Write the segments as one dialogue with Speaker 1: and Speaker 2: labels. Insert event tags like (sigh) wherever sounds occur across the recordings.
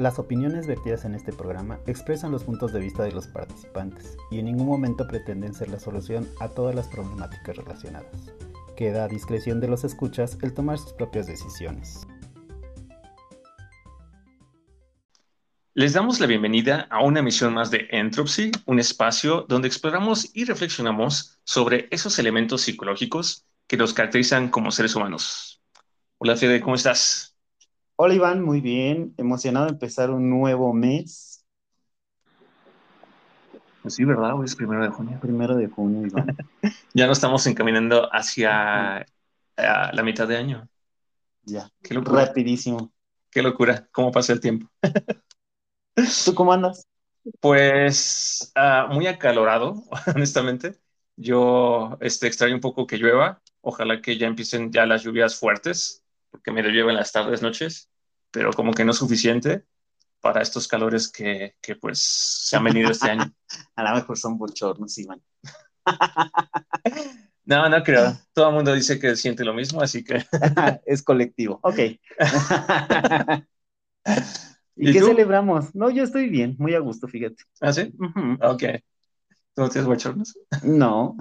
Speaker 1: Las opiniones vertidas en este programa expresan los puntos de vista de los participantes y en ningún momento pretenden ser la solución a todas las problemáticas relacionadas. Queda a discreción de los escuchas el tomar sus propias decisiones.
Speaker 2: Les damos la bienvenida a una emisión más de Entropy, un espacio donde exploramos y reflexionamos sobre esos elementos psicológicos que nos caracterizan como seres humanos. Hola Fede, ¿cómo estás?
Speaker 1: Hola Iván, muy bien, emocionado de empezar un nuevo mes.
Speaker 2: Pues sí, ¿verdad? Hoy es primero de junio.
Speaker 1: Primero de junio, Iván. (laughs)
Speaker 2: ya no estamos encaminando hacia la mitad de año.
Speaker 1: Ya, Qué locura. rapidísimo.
Speaker 2: Qué locura, cómo pasa el tiempo. (laughs)
Speaker 1: ¿Tú cómo andas?
Speaker 2: Pues ah, muy acalorado, (laughs) honestamente. Yo este, extraño un poco que llueva. Ojalá que ya empiecen ya las lluvias fuertes, porque me lo llevo en las tardes, noches pero como que no es suficiente para estos calores que, que pues se han venido este año. (laughs)
Speaker 1: A lo mejor son bochornos, Iván. (laughs)
Speaker 2: no, no creo. Todo el mundo dice que siente lo mismo, así que... (laughs)
Speaker 1: es colectivo. Ok. ¿Y, qué celebramos? No, yo estoy bien, muy a gusto, fíjate.
Speaker 2: ¿Ah, sí? Ok. ¿Tú no tienes bochornos?
Speaker 1: No.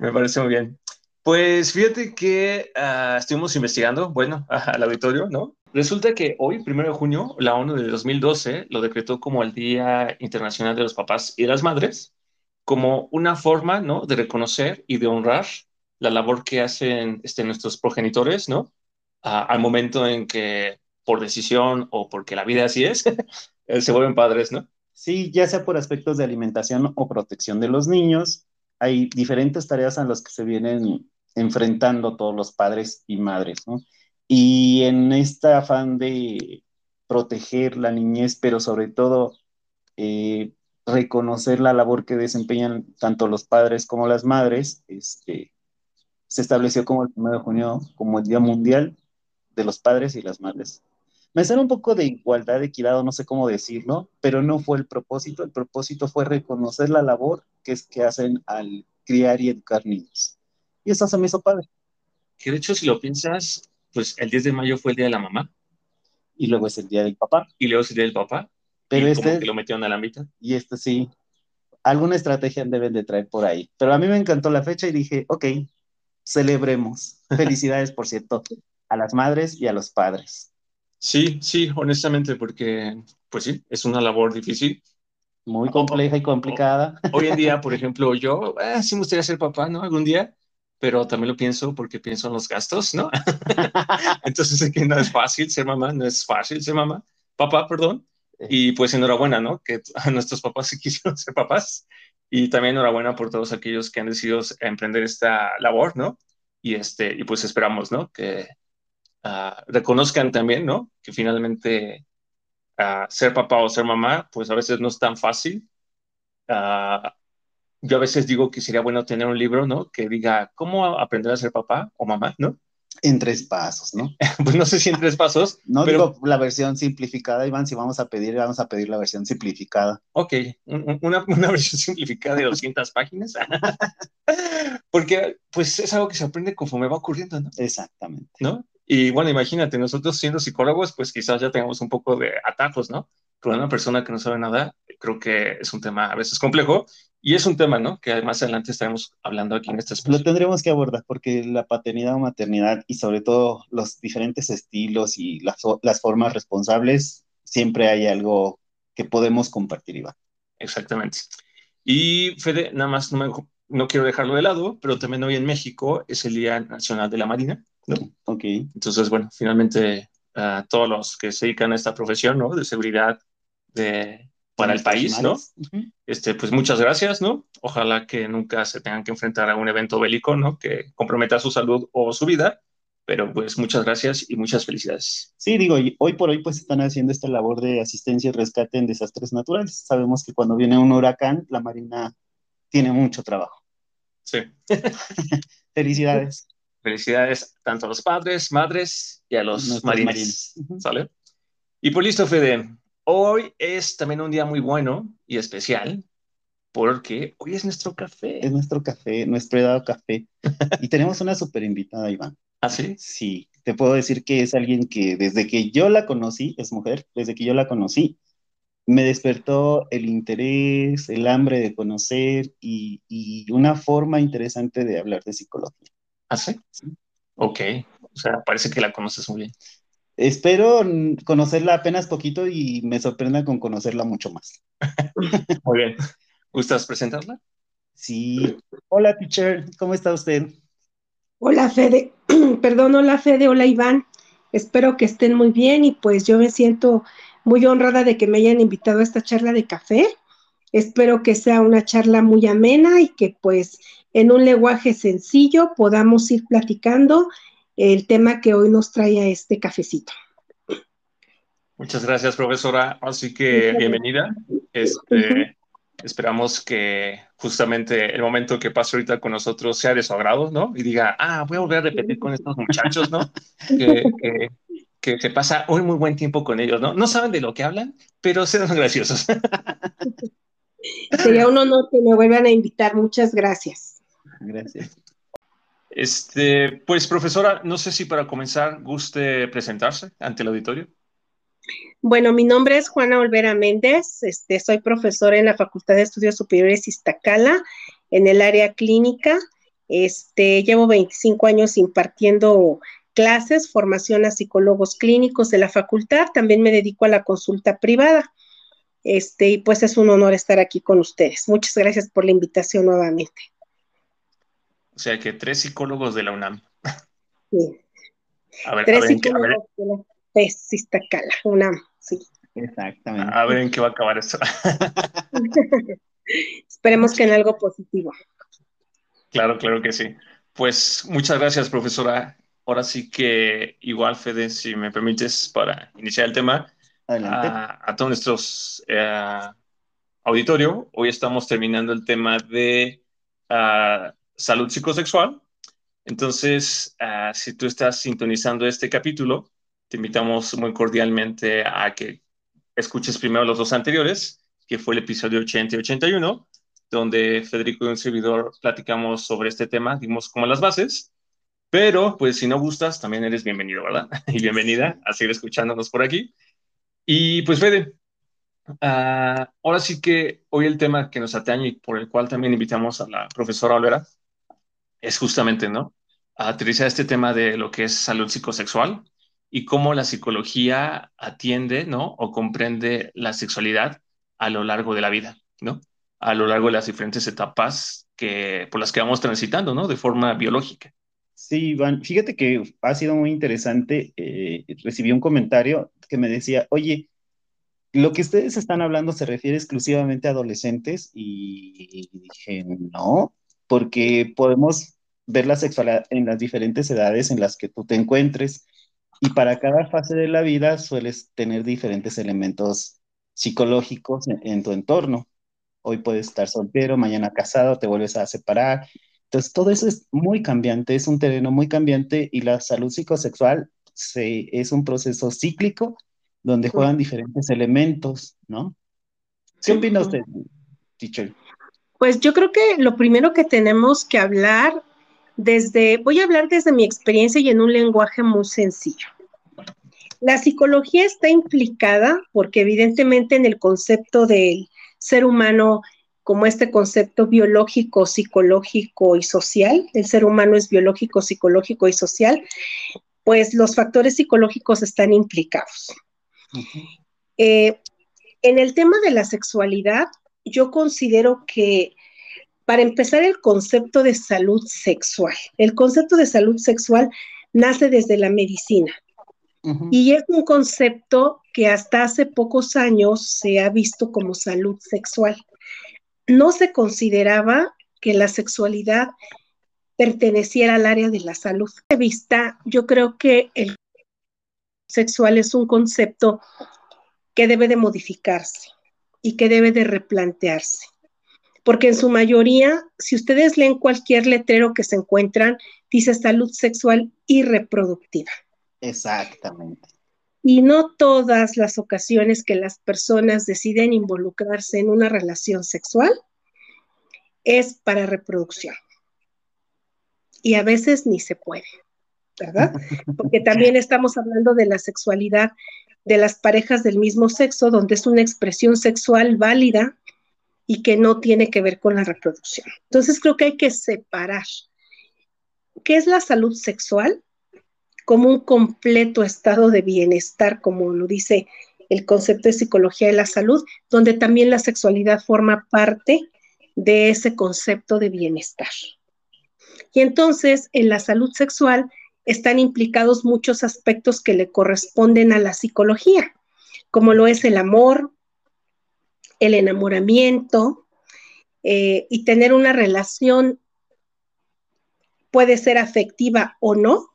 Speaker 2: Me parece muy bien. Pues fíjate que ah, estuvimos investigando, bueno, (laughs) al auditorio, ¿no? Resulta que hoy, primero de junio, la ONU de 2012 lo decretó como el Día Internacional de los Papás y las Madres, como una forma, ¿no? De reconocer y de honrar la labor que hacen este, nuestros progenitores, ¿no? al momento en que, por decisión o porque la vida así es, (laughs) se vuelven padres, ¿no?
Speaker 1: Sí, ya sea por aspectos de alimentación o protección de los niños, hay diferentes tareas a las que se vienen enfrentando todos los padres y madres, ¿no? Y en este afán de proteger la niñez, pero sobre todo eh, reconocer la labor que desempeñan tanto los padres como las madres, este, se estableció como el 1 de junio como el Día Mundial de los Padres y las Madres. Me suena un poco de igualdad, equidad, no sé cómo decirlo, pero no fue el propósito. El propósito fue reconocer la labor que hacen al criar y educar niños. Y eso se me hizo padre.
Speaker 2: Que de hecho, si lo piensas, pues el 10 de mayo fue el día de la mamá.
Speaker 1: Y luego es el día del papá.
Speaker 2: Y luego es el día del papá. Pero y este. Como que lo metieron a la mitad.
Speaker 1: Y este sí. Alguna estrategia deben de traer por ahí. Pero a mí me encantó la fecha y dije, ok, celebremos. (laughs) Felicidades, por cierto, a las madres y a los padres.
Speaker 2: Sí, sí, honestamente, porque, pues sí, es una labor difícil.
Speaker 1: Muy compleja y complicada.
Speaker 2: Hoy en día, por ejemplo, yo eh, sí me gustaría ser papá, ¿no? Algún día, pero también lo pienso porque pienso en los gastos, ¿no? (laughs) Entonces sé que no es fácil ser mamá, no es fácil ser mamá, papá, perdón. Y pues enhorabuena, ¿no? Que a nuestros papás sí (laughs) quisieron ser papás. Y también enhorabuena por todos aquellos que han decidido emprender esta labor, ¿no? Y, este, y pues esperamos, ¿no? Que uh, reconozcan también, ¿no? Que finalmente uh, ser papá o ser mamá, pues a veces no es tan fácil. Uh, yo a veces digo que sería bueno tener un libro, ¿no? Que diga cómo aprender a ser papá o mamá, ¿no?
Speaker 1: En tres pasos, ¿no? (laughs)
Speaker 2: pues no sé si en tres pasos. (laughs)
Speaker 1: No pero... digo la versión simplificada, Iván, si vamos a pedir, vamos a pedir la versión simplificada.
Speaker 2: Ok, una, (laughs) una versión simplificada de 200 páginas. Porque pues es algo que se aprende conforme va ocurriendo, ¿no?
Speaker 1: Exactamente.
Speaker 2: ¿No? Y bueno, imagínate, nosotros siendo psicólogos, pues quizás ya tengamos un poco de atajos, ¿no? Pero una persona que no sabe nada, creo que es un tema a veces complejo y es un tema, ¿no? Que más adelante estaremos hablando aquí en este espacio.
Speaker 1: Lo tendremos que abordar porque la paternidad o maternidad y sobre todo los diferentes estilos y las, las formas responsables, siempre hay algo que podemos compartir, Iván.
Speaker 2: Exactamente. Y Fede, nada más no, no quiero dejarlo de lado, pero también hoy en México es el Día Nacional de la Marina, ¿no?
Speaker 1: Ok.
Speaker 2: Entonces, bueno, finalmente a todos los que se dedican a esta profesión, ¿no? De seguridad, de para el país, ¿no? Este, pues muchas gracias, ¿no? Ojalá que nunca se tengan que enfrentar a un evento bélico, ¿no? Que comprometa su salud o su vida, pero pues muchas gracias y muchas felicidades.
Speaker 1: Sí, digo, hoy por hoy pues están haciendo esta labor de asistencia y rescate en desastres naturales. Sabemos que cuando viene un huracán, la Marina tiene mucho trabajo.
Speaker 2: Sí. (laughs)
Speaker 1: felicidades.
Speaker 2: Felicidades tanto a los padres, madres y a los marines. ¿Sale? Y pues listo, Fede. Hoy es también un día muy bueno y especial porque hoy es nuestro café.
Speaker 1: Es nuestro café, nuestro dado café. (laughs) y tenemos una super invitada, Iván.
Speaker 2: ¿Ah, sí?
Speaker 1: Sí, te puedo decir que es alguien que desde que yo la conocí, es mujer, desde que yo la conocí, me despertó el interés, el hambre de conocer y, una forma interesante de hablar de psicología.
Speaker 2: ¿Ah, sí? Ok, o sea, parece que la conoces muy bien.
Speaker 1: Espero conocerla apenas poquito y me sorprenda con conocerla mucho más. (laughs)
Speaker 2: muy bien. ¿Gustas presentarla?
Speaker 1: Sí. Hola, teacher, ¿cómo está usted?
Speaker 3: Hola, Fede. (clears throat) Perdón, hola, Fede, hola, Iván. Espero que estén muy bien y pues yo me siento muy honrada de que me hayan invitado a esta charla de café. Espero que sea una charla muy amena y que pues en un lenguaje sencillo podamos ir platicando el tema que hoy nos trae a este cafecito.
Speaker 2: Muchas gracias, profesora. Así que bienvenida. Este, Esperamos que justamente el momento que pase ahorita con nosotros sea de su agrado, ¿no? Y diga, ah, voy a volver a repetir con estos muchachos, ¿no? que, que se pasa hoy muy buen tiempo con ellos, ¿no? No saben de lo que hablan, pero son graciosos.
Speaker 3: Sería un honor que me vuelvan a invitar. Muchas gracias.
Speaker 1: Gracias.
Speaker 2: Este, pues, profesora, no sé si para comenzar guste presentarse ante el auditorio.
Speaker 3: Bueno, mi nombre es Juana Olvera Méndez, este, soy profesora en la Facultad de Estudios Superiores Iztacala, en el área clínica. Este, llevo 25 años impartiendo clases, formación a psicólogos clínicos de la facultad, también me dedico a la consulta privada. Este, y pues es un honor estar aquí con ustedes. Muchas gracias por la invitación nuevamente.
Speaker 2: O sea que tres psicólogos de la UNAM.
Speaker 3: Sí. A ver, tres psicólogos de la Iztacala, UNAM, sí.
Speaker 1: Exactamente.
Speaker 2: A ver en qué va a acabar esto. (laughs)
Speaker 3: Esperemos que en algo positivo.
Speaker 2: Claro, claro que sí. Pues muchas gracias, profesora ahora sí que igual, Fede, si me permites, para iniciar el tema, a, todos nuestros eh, auditorio, hoy estamos terminando el tema de ah, salud psicosexual. Entonces, ah, si tú estás sintonizando este capítulo, te invitamos muy cordialmente a que escuches primero los dos anteriores, que fue el episodio 80 y 81, donde Federico y un servidor platicamos sobre este tema, dimos como las bases. Pero, pues, si no gustas, también eres bienvenido, ¿verdad? (laughs) Y bienvenida a seguir escuchándonos por aquí. Y, pues, Fede, ah, ahora sí que hoy el tema que nos atañe y por el cual también invitamos a la profesora Olvera es justamente, ¿no? Aterrizar este tema de lo que es salud psicosexual y cómo la psicología atiende, ¿no? O comprende la sexualidad a lo largo de la vida, ¿no? A lo largo de las diferentes etapas que, por las que vamos transitando, ¿no? De forma biológica.
Speaker 1: Sí, Iván, fíjate que ha sido muy interesante. Eh, recibí un comentario que me decía, oye, lo que ustedes están hablando se refiere exclusivamente a adolescentes y dije, no, porque podemos ver la sexualidad en las diferentes edades en las que tú te encuentres y para cada fase de la vida sueles tener diferentes elementos psicológicos en tu entorno. Hoy puedes estar soltero, mañana casado, te vuelves a separar, entonces, todo eso es muy cambiante, es un terreno muy cambiante y la salud psicosexual se, es un proceso cíclico donde juegan diferentes elementos, ¿no? ¿Qué opina usted, teacher?
Speaker 3: Pues yo creo que lo primero que tenemos que hablar desde, voy a hablar desde mi experiencia y en un lenguaje muy sencillo. La psicología está implicada porque evidentemente en el concepto del ser humano como este concepto biológico, psicológico y social, el ser humano es biológico, psicológico y social, pues los factores psicológicos están implicados. Eh, en el tema de la sexualidad, yo considero que para empezar el concepto de salud sexual, el concepto de salud sexual nace desde la medicina. Y es un concepto que hasta hace pocos años se ha visto como salud sexual no se consideraba que la sexualidad perteneciera al área de la salud. De vista, yo creo que el sexual es un concepto que debe de modificarse y que debe de replantearse. Porque en su mayoría, si ustedes leen cualquier letrero que se encuentran, dice salud sexual y reproductiva.
Speaker 1: Exactamente.
Speaker 3: Y no todas las ocasiones que las personas deciden involucrarse en una relación sexual es para reproducción. Y a veces ni se puede. ¿verdad? (laughs) Porque también estamos hablando de la sexualidad de las parejas del mismo sexo, donde es una expresión sexual válida y que no tiene que ver con la reproducción. Entonces creo que hay que separar qué es la salud sexual como un completo estado de bienestar, como lo dice el concepto de psicología de la salud, donde también la sexualidad forma parte de ese concepto de bienestar. Y entonces en la salud sexual están implicados muchos aspectos que le corresponden a la psicología, como lo es el amor, el enamoramiento eh, y tener una relación puede ser afectiva o no,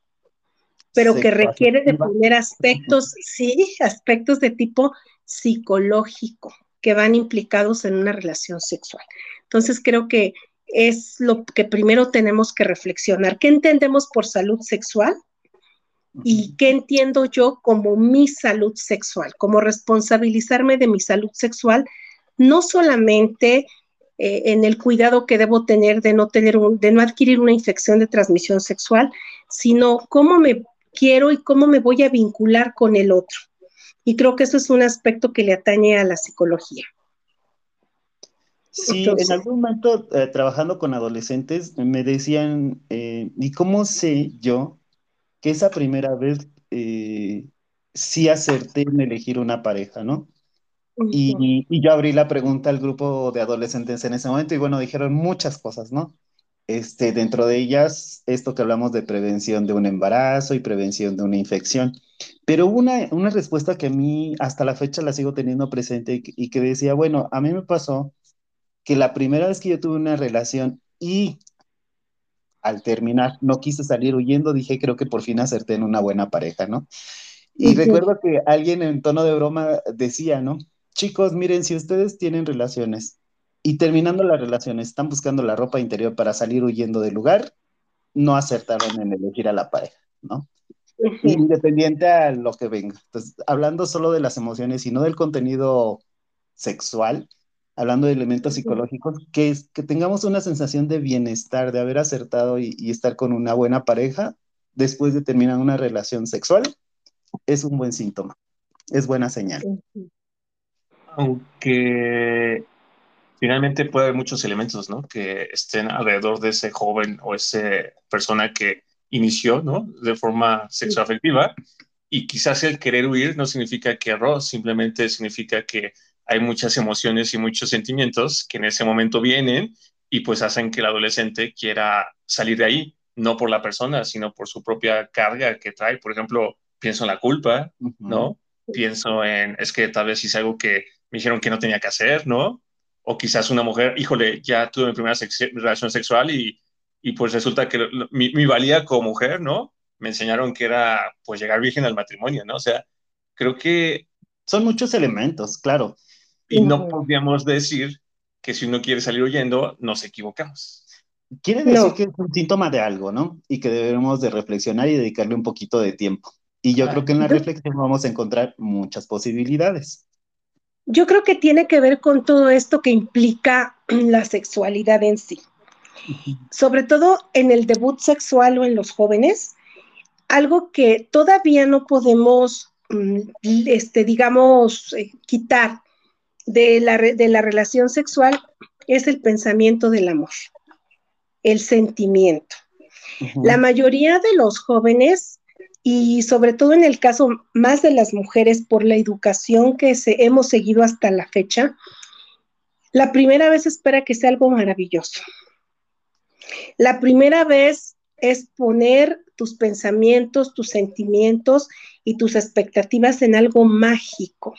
Speaker 3: pero que requiere de poner aspectos, sí, aspectos de tipo psicológico que van implicados en una relación sexual. Entonces creo que es lo que primero tenemos que reflexionar. ¿Qué entendemos por salud sexual? ¿Y qué entiendo yo como mi salud sexual? Como responsabilizarme de mi salud sexual, no solamente eh, en el cuidado que debo tener de no, tener de no adquirir una infección de transmisión sexual, sino cómo me quiero y cómo me voy a vincular con el otro. Y creo que eso es un aspecto que le atañe a la psicología.
Speaker 1: Sí, en algún momento eh, trabajando con adolescentes me decían, eh, ¿y cómo sé yo que esa primera vez eh, sí acerté en elegir una pareja, ¿no? y, y, yo abrí la pregunta al grupo de adolescentes en ese momento y bueno, dijeron muchas cosas, ¿no? Este, dentro de ellas, esto que hablamos de prevención de un embarazo y prevención de una infección. Pero una, una respuesta que a mí hasta la fecha la sigo teniendo presente y que decía, bueno, a mí me pasó que la primera vez que yo tuve una relación y al terminar no quise salir huyendo, dije, creo que por fin acerté en una buena pareja, ¿no? Y recuerdo que alguien en tono de broma decía, ¿no? Chicos, miren, si ustedes tienen relaciones y terminando las relaciones están buscando la ropa interior para salir huyendo del lugar, no acertaron en elegir a la pareja, ¿no? Independiente a lo que venga. Entonces, hablando solo de las emociones y no del contenido sexual, hablando de elementos psicológicos, que, es, que tengamos una sensación de bienestar, de haber acertado y, estar con una buena pareja después de terminar una relación sexual, es un buen síntoma, es buena señal.
Speaker 2: Aunque finalmente puede haber muchos elementos, ¿no? Que estén alrededor de ese joven o esa persona que inició, ¿no? De forma sexoafectiva. Y quizás el querer huir no significa que erró, simplemente significa que hay muchas emociones y muchos sentimientos que en ese momento vienen y pues hacen que el adolescente quiera salir de ahí, no por la persona, sino por su propia carga que trae. Por ejemplo, pienso en la culpa, ¿no? Pienso en, es que tal vez hice algo que me dijeron que no tenía que hacer, ¿no? O quizás una mujer, híjole, ya tuve mi primera relación sexual y, y pues resulta que mi, mi, valía como mujer, ¿no? Me enseñaron que era pues llegar virgen al matrimonio, ¿no? O sea, creo que...
Speaker 1: Son muchos elementos, claro.
Speaker 2: Y no podríamos decir que si uno quiere salir huyendo, nos equivocamos.
Speaker 1: Quiere decir que es un síntoma de algo, ¿no? Y que debemos de reflexionar y dedicarle un poquito de tiempo. Y yo creo que en la reflexión vamos a encontrar muchas posibilidades.
Speaker 3: Yo creo que tiene que ver con todo esto que implica (clears throat) la sexualidad en sí. Sobre todo en el debut sexual o en los jóvenes, algo que todavía no podemos, mm, este, digamos, eh, quitar de la, de la relación sexual es el pensamiento del amor, el sentimiento. La mayoría de los jóvenes, y sobre todo en el caso más de las mujeres, por la educación que se, hemos seguido hasta la fecha, la primera vez espera que sea algo maravilloso. La primera vez es poner tus pensamientos, tus sentimientos y tus expectativas en algo mágico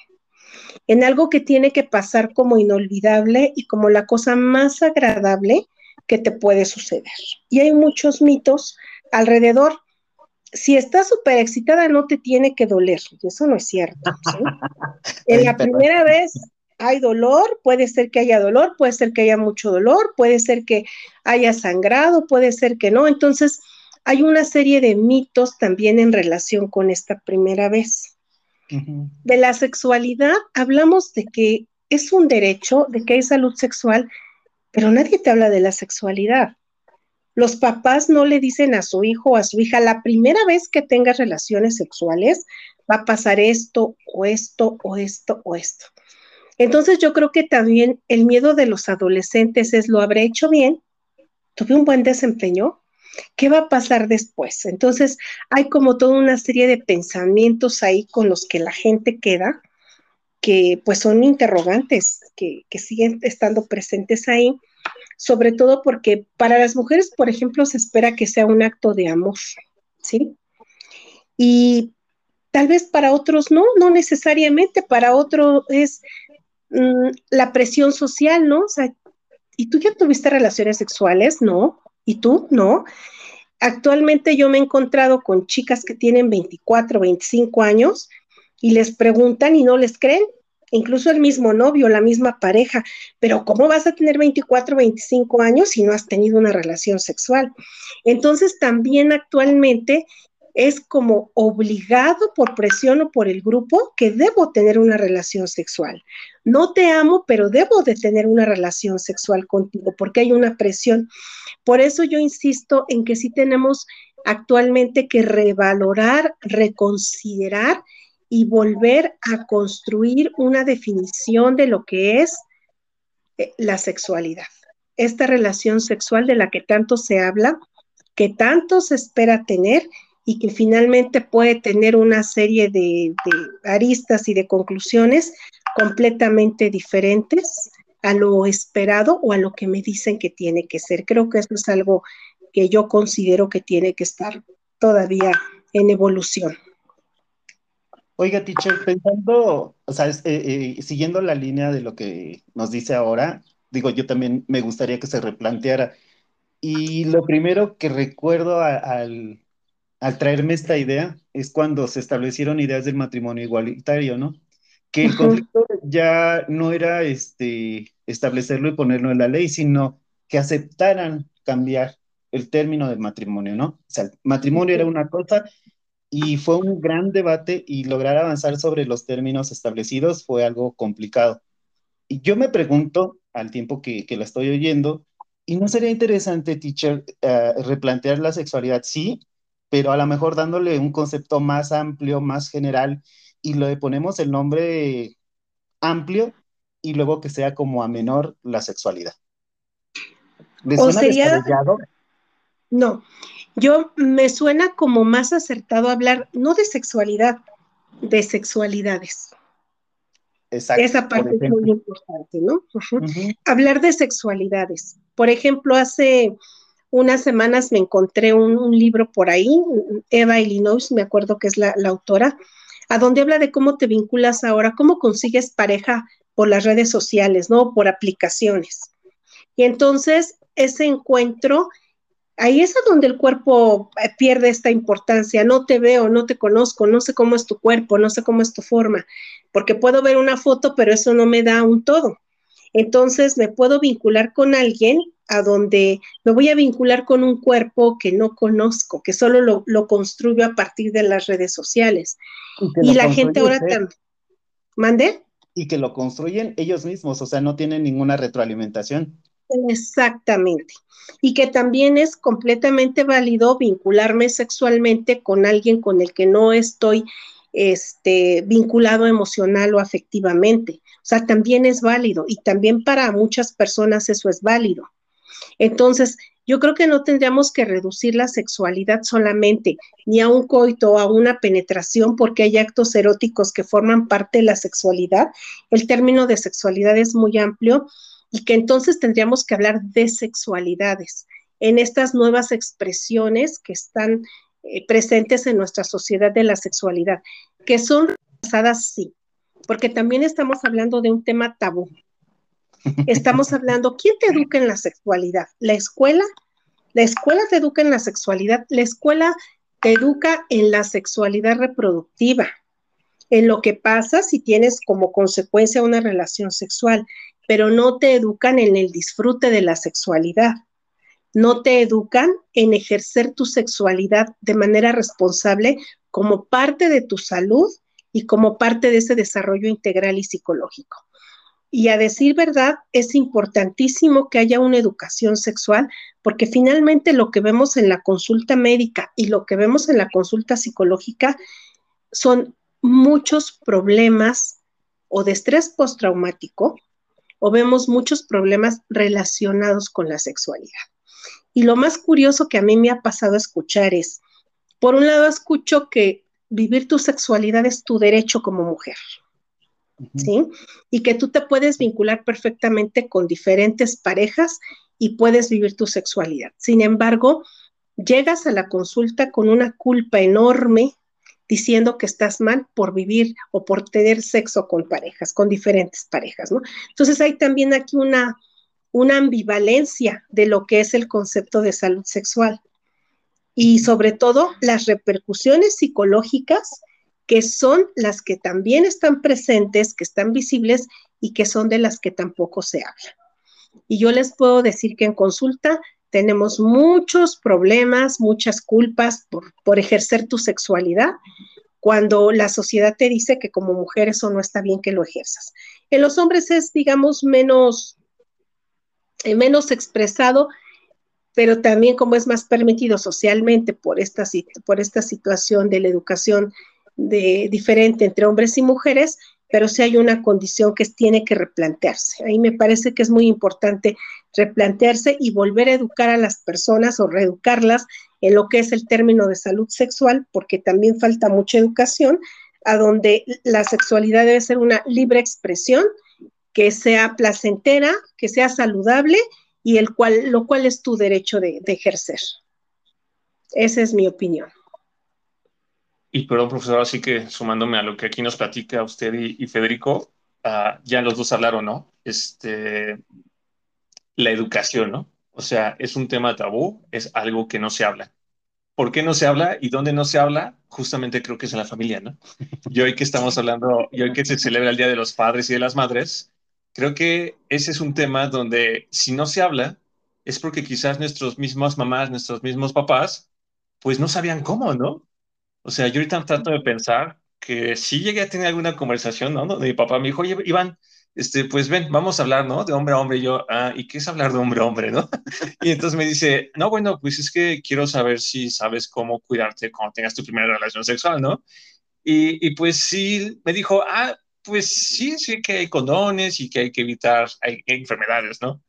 Speaker 3: en algo que tiene que pasar como inolvidable y como la cosa más agradable que te puede suceder. Y hay muchos mitos alrededor. Si estás súper excitada, no te tiene que doler. Y eso no es cierto. (laughs) en la primera vez hay dolor, puede ser que haya dolor, puede ser que haya mucho dolor, puede ser que haya sangrado, puede ser que no. Entonces, hay una serie de mitos también en relación con esta primera vez. De la sexualidad hablamos de que es un derecho, de que hay salud sexual, pero nadie te habla de la sexualidad. Los papás no le dicen a su hijo o a su hija, la primera vez que tengas relaciones sexuales va a pasar esto o esto o esto o esto. Entonces yo creo que también el miedo de los adolescentes es, ¿lo habré hecho bien? ¿Tuve un buen desempeño? ¿Qué va a pasar después? Entonces hay como toda una serie de pensamientos ahí con los que la gente queda, que pues son interrogantes, que, que siguen estando presentes ahí sobre todo porque para las mujeres, por ejemplo, se espera que sea un acto de amor, ¿sí? Y tal vez para otros no, no necesariamente, para otros es mm, la presión social, ¿no? O sea, ¿y tú ya tuviste relaciones sexuales? No. ¿Y tú? No. Actualmente yo me he encontrado con chicas que tienen 24, 25 años y les preguntan y no les creen incluso el mismo novio, la misma pareja, pero ¿cómo vas a tener 24, 25 años si no has tenido una relación sexual? Entonces también actualmente es como obligado por presión o por el grupo que debo tener una relación sexual. No te amo, pero debo de tener una relación sexual contigo porque hay una presión. Por eso yo insisto en que sí tenemos actualmente que revalorar, reconsiderar y volver a construir una definición de lo que es eh, la sexualidad. Esta relación sexual de la que tanto se habla, que tanto se espera tener y que finalmente puede tener una serie de, aristas y de conclusiones completamente diferentes a lo esperado o a lo que me dicen que tiene que ser. Creo que eso es algo que yo considero que tiene que estar todavía en evolución.
Speaker 1: Oiga, teacher, pensando, o sea, eh, eh, siguiendo la línea de lo que nos dice ahora, digo, yo también me gustaría que se replanteara. Y lo primero que recuerdo al, al traerme esta idea es cuando se establecieron ideas del matrimonio igualitario, ¿no? Que el conflicto ya no era este, establecerlo y ponerlo en la ley, sino que aceptaran cambiar el término del matrimonio, ¿no? O sea, el matrimonio era una cosa y fue un gran debate y lograr avanzar sobre los términos establecidos fue algo complicado. Y yo me pregunto, al tiempo que, que la estoy oyendo, ¿y no sería interesante, teacher, eh, replantear la sexualidad? Sí, pero a lo mejor dándole un concepto más amplio, más general, y le ponemos el nombre amplio y luego que sea como a menor la sexualidad.
Speaker 3: ¿Les suena sería... No, yo me suena como más acertado hablar no de sexualidad, de sexualidades. Exacto, Esa parte es muy importante, ¿no? Hablar de sexualidades. Por ejemplo, hace unas semanas me encontré un, libro por ahí, Eva Illinois, me acuerdo que es la, autora, a donde habla de cómo te vinculas ahora, cómo consigues pareja por las redes sociales, ¿no? Por aplicaciones. Y entonces ese encuentro ahí es donde el cuerpo eh, pierde esta importancia. No te veo, no te conozco, no sé cómo es tu cuerpo, no sé cómo es tu forma, porque puedo ver una foto, pero eso no me da un todo. Entonces me puedo vincular con alguien a donde me voy a vincular con un cuerpo que no conozco, que solo lo, construyo a partir de las redes sociales. Y, la gente ahora también. ¿Mande?
Speaker 1: Y que lo construyen ellos mismos, o sea, no tienen ninguna retroalimentación.
Speaker 3: Exactamente. Y que también es completamente válido vincularme sexualmente con alguien con el que no estoy este, vinculado emocional o afectivamente. O sea, también es válido y también para muchas personas eso es válido. Entonces, yo creo que no tendríamos que reducir la sexualidad solamente ni a un coito o a una penetración porque hay actos eróticos que forman parte de la sexualidad. El término de sexualidad es muy amplio y que entonces tendríamos que hablar de sexualidades en estas nuevas expresiones que están eh, presentes en nuestra sociedad de la sexualidad, que son rechazadas, sí, porque también estamos hablando de un tema tabú. (laughs) Estamos hablando, ¿quién te educa en la sexualidad? ¿La escuela? La escuela te educa en la sexualidad, la escuela te educa en la sexualidad reproductiva, en lo que pasa si tienes como consecuencia una relación sexual pero no te educan en el disfrute de la sexualidad. No te educan en ejercer tu sexualidad de manera responsable como parte de tu salud y como parte de ese desarrollo integral y psicológico. Y a decir verdad, es importantísimo que haya una educación sexual, porque finalmente lo que vemos en la consulta médica y lo que vemos en la consulta psicológica son muchos problemas o de estrés postraumático, o vemos muchos problemas relacionados con la sexualidad. Y lo más curioso que a mí me ha pasado escuchar es, por un lado escucho que vivir tu sexualidad es tu derecho como mujer. ¿sí? Y que tú te puedes vincular perfectamente con diferentes parejas y puedes vivir tu sexualidad. Sin embargo, llegas a la consulta con una culpa enorme diciendo que estás mal por vivir o por tener sexo con parejas, con diferentes parejas, ¿no? Entonces hay también aquí una, una ambivalencia de lo que es el concepto de salud sexual y sobre todo las repercusiones psicológicas que son las que también están presentes, que están visibles y que son de las que tampoco se habla. Y yo les puedo decir que en consulta tenemos muchos problemas, muchas culpas por, por ejercer tu sexualidad, cuando la sociedad te dice que como mujer eso no está bien que lo ejerzas. En los hombres es, digamos, menos, eh, menos expresado, pero también como es más permitido socialmente por esta, por esta situación de la educación de, diferente entre hombres y mujeres, pero sí hay una condición que tiene que replantearse. Ahí me parece que es muy importante replantearse y volver a educar a las personas o reeducarlas en lo que es el término de salud sexual, porque también falta mucha educación, a donde la sexualidad debe ser una libre expresión, que sea placentera, que sea saludable y el cual, lo cual es tu derecho de ejercer. Esa es mi opinión.
Speaker 2: Y perdón, profesor, así que sumándome a lo que aquí nos platica usted y, Federico, ah, ya los dos hablaron, ¿no? Este, la educación, ¿no? O sea, es un tema tabú, es algo que no se habla. ¿Por qué no se habla y dónde no se habla? Justamente creo que es en la familia, ¿no? (laughs) Y hoy que estamos hablando, y hoy que se celebra el Día de los Padres y de las Madres, creo que ese es un tema donde si no se habla, es porque quizás nuestros mismos mamás, nuestros mismos papás, pues no sabían cómo, ¿no? O sea, yo ahorita trato de pensar que sí llegué a tener alguna conversación, ¿no? De mi papá me dijo, oye, Iván, este, pues ven, vamos a hablar, ¿no? De hombre a hombre. Y yo, ah, ¿y qué es hablar de hombre a hombre, no? (laughs) y entonces me dice, no, bueno, pues es que quiero saber si sabes cómo cuidarte cuando tengas tu primera relación sexual, ¿no? Y, y pues sí, me dijo, ah, pues sí, sí que hay condones y que hay que evitar hay enfermedades, ¿no?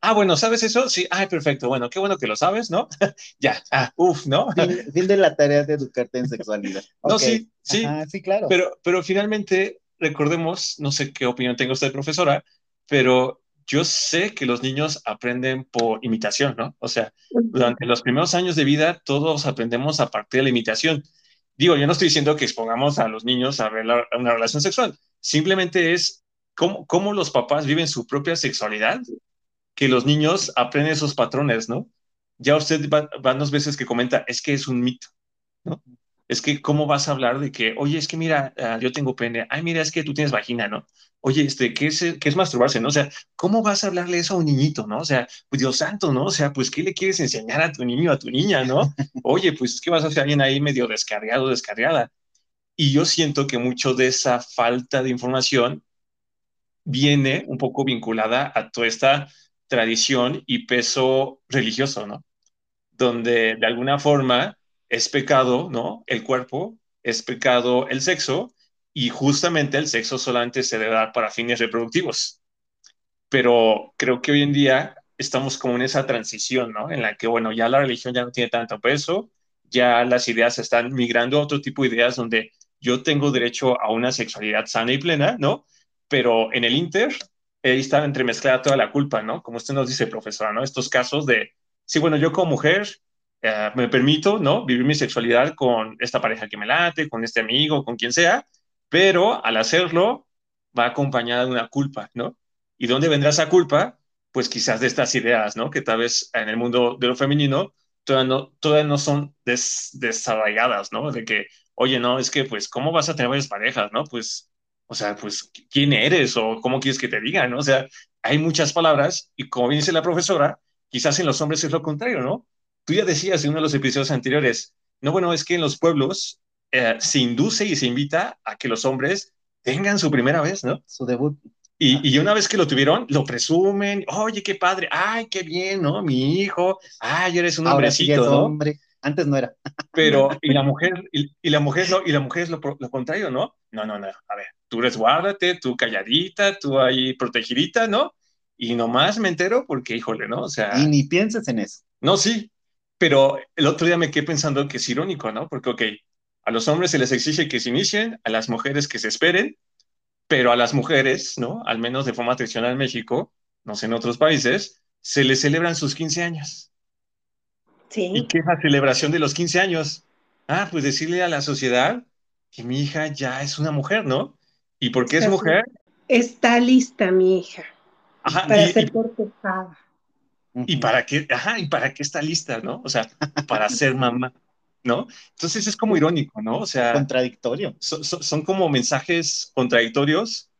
Speaker 2: Ah, bueno, ¿sabes eso? Sí, ay, perfecto. Bueno, qué bueno que lo sabes, ¿no? (laughs) ya, ah, uff, ¿no?
Speaker 1: fin, de la tarea de educarte en sexualidad. (laughs)
Speaker 2: No, sí, sí.
Speaker 1: sí, claro.
Speaker 2: Pero, pero finalmente, recordemos, no sé qué opinión tenga usted, profesora, pero yo sé que los niños aprenden por imitación, ¿no? O sea, durante los primeros años de vida, todos aprendemos a partir de la imitación. Digo, yo no estoy diciendo que expongamos a los niños a una relación sexual, simplemente es cómo, cómo los papás viven su propia sexualidad que los niños aprenden esos patrones, ¿no? Ya usted va, dos veces que comenta, es que es un mito, ¿no? Es que, ¿cómo vas a hablar de que, oye, es que mira, ah, yo tengo pene, ay, mira, es que tú tienes vagina, ¿no? Oye, este, ¿qué es, qué es masturbarse, no? O sea, ¿cómo vas a hablarle eso a un niñito, no? O sea, pues Dios santo, ¿no? O sea, pues, ¿qué le quieres enseñar a tu niño, a tu niña, no? Oye, pues es que vas a ser alguien ahí medio descargado, descargada. Y yo siento que mucho de esa falta de información viene un poco vinculada a toda esta tradición y peso religioso, ¿no? Donde de alguna forma es pecado, ¿no? El cuerpo, es pecado el sexo y justamente el sexo solamente se debe dar para fines reproductivos. Pero creo que hoy en día estamos como en esa transición, ¿no? En la que, bueno, ya la religión ya no tiene tanto peso, ya las ideas están migrando a otro tipo de ideas donde yo tengo derecho a una sexualidad sana y plena, ¿no? Pero en el Inter ahí está entremezclada toda la culpa, ¿no? Como usted nos dice, profesora, ¿no? Estos casos de, sí, bueno, yo como mujer eh, me permito, ¿no? Vivir mi sexualidad con esta pareja que me late, con este amigo, con quien sea, pero al hacerlo va acompañada de una culpa, ¿no? ¿Y dónde vendrá esa culpa? Pues quizás de estas ideas, ¿no? Que tal vez en el mundo de lo femenino todavía no, todavía no son des, desarraigadas, ¿no? De que, oye, no, es que, pues, ¿cómo vas a tener varias parejas, ¿no? Pues o sea, pues, ¿quién eres o cómo quieres que te digan? O sea, hay muchas palabras y como bien dice la profesora, quizás en los hombres es lo contrario, ¿no? Tú ya decías en uno de los episodios anteriores, no, bueno, es que en los pueblos eh, se induce y se invita a que los hombres tengan su primera vez, ¿no?
Speaker 1: Su debut.
Speaker 2: Y, y, una vez que lo tuvieron, lo presumen, oye, qué padre, ay, qué bien, ¿no? Mi hijo, ay, eres un hombrecito, ¿no?
Speaker 1: hombre. Antes no era.
Speaker 2: Pero, (laughs) y la mujer, y, la mujer no, y la mujer es lo, lo, contrario, ¿no? No, no, no, a ver, tú resguárdate, tú calladita, tú ahí protegidita, ¿no? Y nomás me entero porque, híjole, ¿no? O sea.
Speaker 1: Y ni pienses en eso.
Speaker 2: No, sí, pero el otro día me quedé pensando que es irónico, ¿no? Porque, ok, a los hombres se les exige que se inicien, a las mujeres que se esperen, pero a las mujeres, ¿no? Al menos de forma tradicional en México, no sé en otros países, se les celebran sus 15 años.
Speaker 3: Sí.
Speaker 2: ¿Y qué es la celebración de los 15 años? Ah, pues decirle a la sociedad que mi hija ya es una mujer, ¿no? ¿Y por qué es mujer?
Speaker 3: Está lista mi hija
Speaker 2: Ajá,
Speaker 3: para
Speaker 2: y,
Speaker 3: ser cortejada.
Speaker 2: ¿Y para qué? Ajá, ¿y para qué está lista, no? O sea, para ser mamá, ¿no? Entonces es como irónico, ¿no? O sea,
Speaker 1: Contradictorio.
Speaker 2: so- so- son como mensajes contradictorios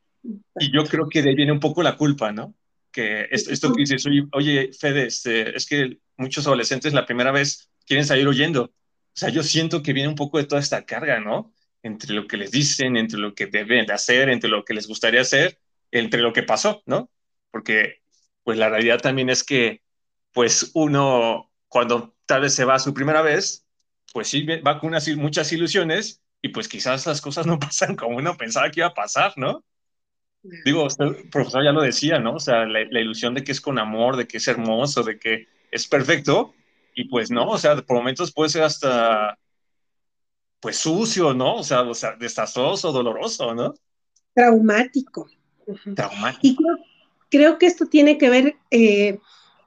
Speaker 2: y yo creo que de ahí viene un poco la culpa, ¿no? Que esto, que dices, oye, Fede, este, es que muchos adolescentes la primera vez quieren salir oyendo. O sea, yo siento que viene un poco de toda esta carga, ¿no? Entre lo que les dicen, entre lo que deben de hacer, entre lo que les gustaría hacer, entre lo que pasó, ¿no? Porque, pues la realidad también es que, pues uno, cuando tal vez se va su primera vez, pues sí, va con muchas ilusiones y pues quizás las cosas no (laughs) pasan como uno pensaba que iba a pasar, ¿no? Digo, usted, profesor ya lo decía, ¿no? O sea, la, la, ilusión de que es con amor, de que es hermoso, de que es perfecto, y pues no, o sea, por momentos puede ser hasta, pues sucio, ¿no? O sea, o sea desastroso, doloroso, ¿no?
Speaker 3: Traumático.
Speaker 2: Traumático.
Speaker 3: Y creo, creo, que esto tiene que ver, eh,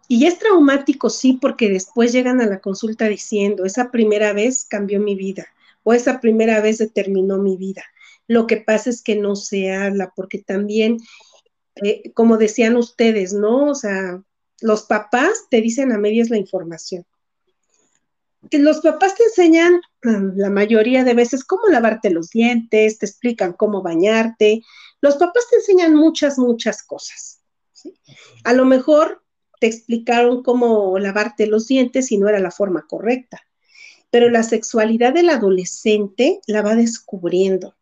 Speaker 3: y es traumático, sí, porque después llegan a la consulta diciendo, esa primera vez cambió mi vida, o esa primera vez determinó mi vida. Lo que pasa es que no se habla, porque también, eh, como decían ustedes, ¿no? O sea, los papás te dicen a medias la información. Los papás te enseñan la mayoría de veces cómo lavarte los dientes, te explican cómo bañarte. Los papás te enseñan muchas, muchas cosas. A lo mejor te explicaron cómo lavarte los dientes y no era la forma correcta, pero la sexualidad del adolescente la va descubriendo.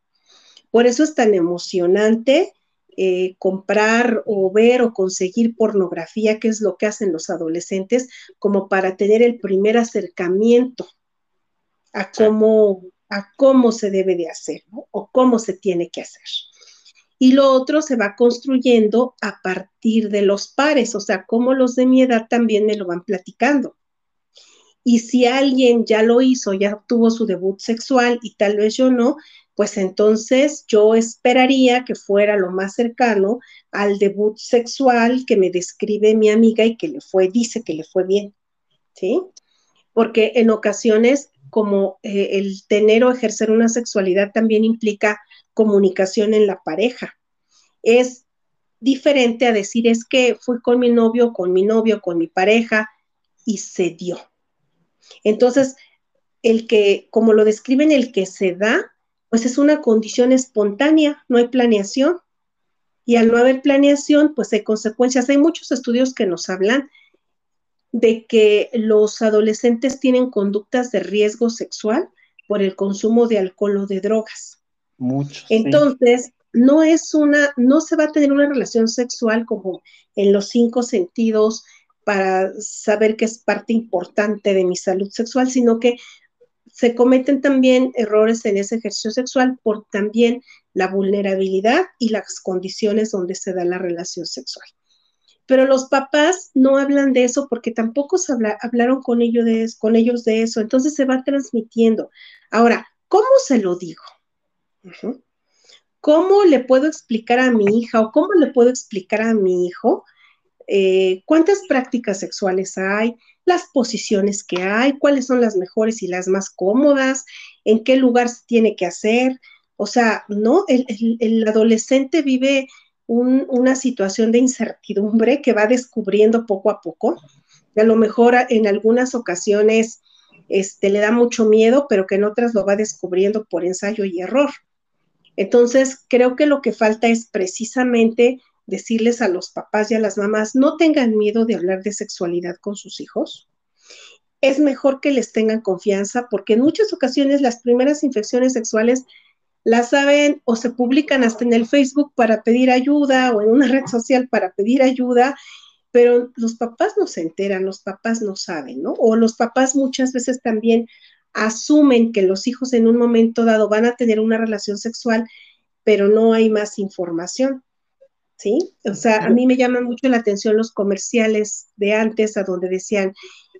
Speaker 3: Por eso es tan emocionante eh, comprar o ver o conseguir pornografía, que es lo que hacen los adolescentes, como para tener el primer acercamiento a cómo, a cómo se debe de hacer ¿no? o cómo se tiene que hacer. Y lo otro se va construyendo a partir de los pares, o sea, como los de mi edad también me lo van platicando. Y si alguien ya lo hizo, ya tuvo su debut sexual y tal vez yo no, pues entonces yo esperaría que fuera lo más cercano al debut sexual que me describe mi amiga y que le fue, dice que le fue bien, ¿sí? Porque en ocasiones, como eh, el tener o ejercer una sexualidad también implica comunicación en la pareja. Es diferente a decir, es que fui con mi novio, con mi novio, con mi pareja y se dio. Entonces, el que, como lo describen, el que se da, pues es una condición espontánea, no hay planeación. Y al no haber planeación, pues hay consecuencias. Hay muchos estudios que nos hablan de que los adolescentes tienen conductas de riesgo sexual por el consumo de alcohol o de drogas.
Speaker 1: Mucho.
Speaker 3: Entonces, sí. no es una, no se va a tener una relación sexual como en los cinco sentidos para saber que es parte importante de mi salud sexual, sino que se cometen también errores en ese ejercicio sexual por también la vulnerabilidad y las condiciones donde se da la relación sexual. Pero los papás no hablan de eso porque tampoco se habla, hablaron con ellos, de, eso, entonces se va transmitiendo. Ahora, ¿cómo se lo digo? ¿Cómo le puedo explicar a mi hija o cómo le puedo explicar a mi hijo eh, cuántas prácticas sexuales hay, las posiciones que hay, cuáles son las mejores y las más cómodas, en qué lugar se tiene que hacer. O sea, no, el, el, el adolescente vive un, una situación de incertidumbre que va descubriendo poco a poco. Y a lo mejor en algunas ocasiones este, le da mucho miedo, pero que en otras lo va descubriendo por ensayo y error. Entonces, creo que lo que falta es precisamente decirles a los papás y a las mamás, no tengan miedo de hablar de sexualidad con sus hijos. Es mejor que les tengan confianza porque en muchas ocasiones las primeras infecciones sexuales la saben o se publican hasta en el Facebook para pedir ayuda o en una red social para pedir ayuda, pero los papás no se enteran, los papás no saben, ¿no? O los papás muchas veces también asumen que los hijos en un momento dado van a tener una relación sexual, pero no hay más información. ¿Sí? O sea, a mí me llaman mucho la atención los comerciales de antes, a donde decían,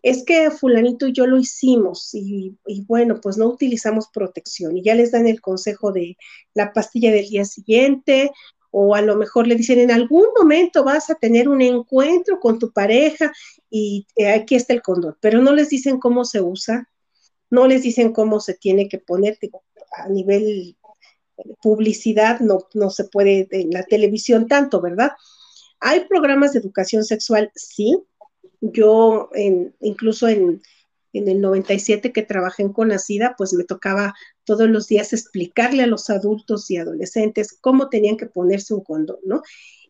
Speaker 3: es que fulanito y yo lo hicimos y, y, bueno, pues no utilizamos protección y ya les dan el consejo de la pastilla del día siguiente o a lo mejor le dicen en algún momento vas a tener un encuentro con tu pareja y eh, aquí está el condón, pero no les dicen cómo se usa, no les dicen cómo se tiene que poner a nivel publicidad, no, no se puede en la televisión tanto, ¿verdad? Hay programas de educación sexual, sí. Yo en, incluso en, en el 97 que trabajé en Conacida, pues me tocaba todos los días explicarle a los adultos y adolescentes cómo tenían que ponerse un condón, ¿no?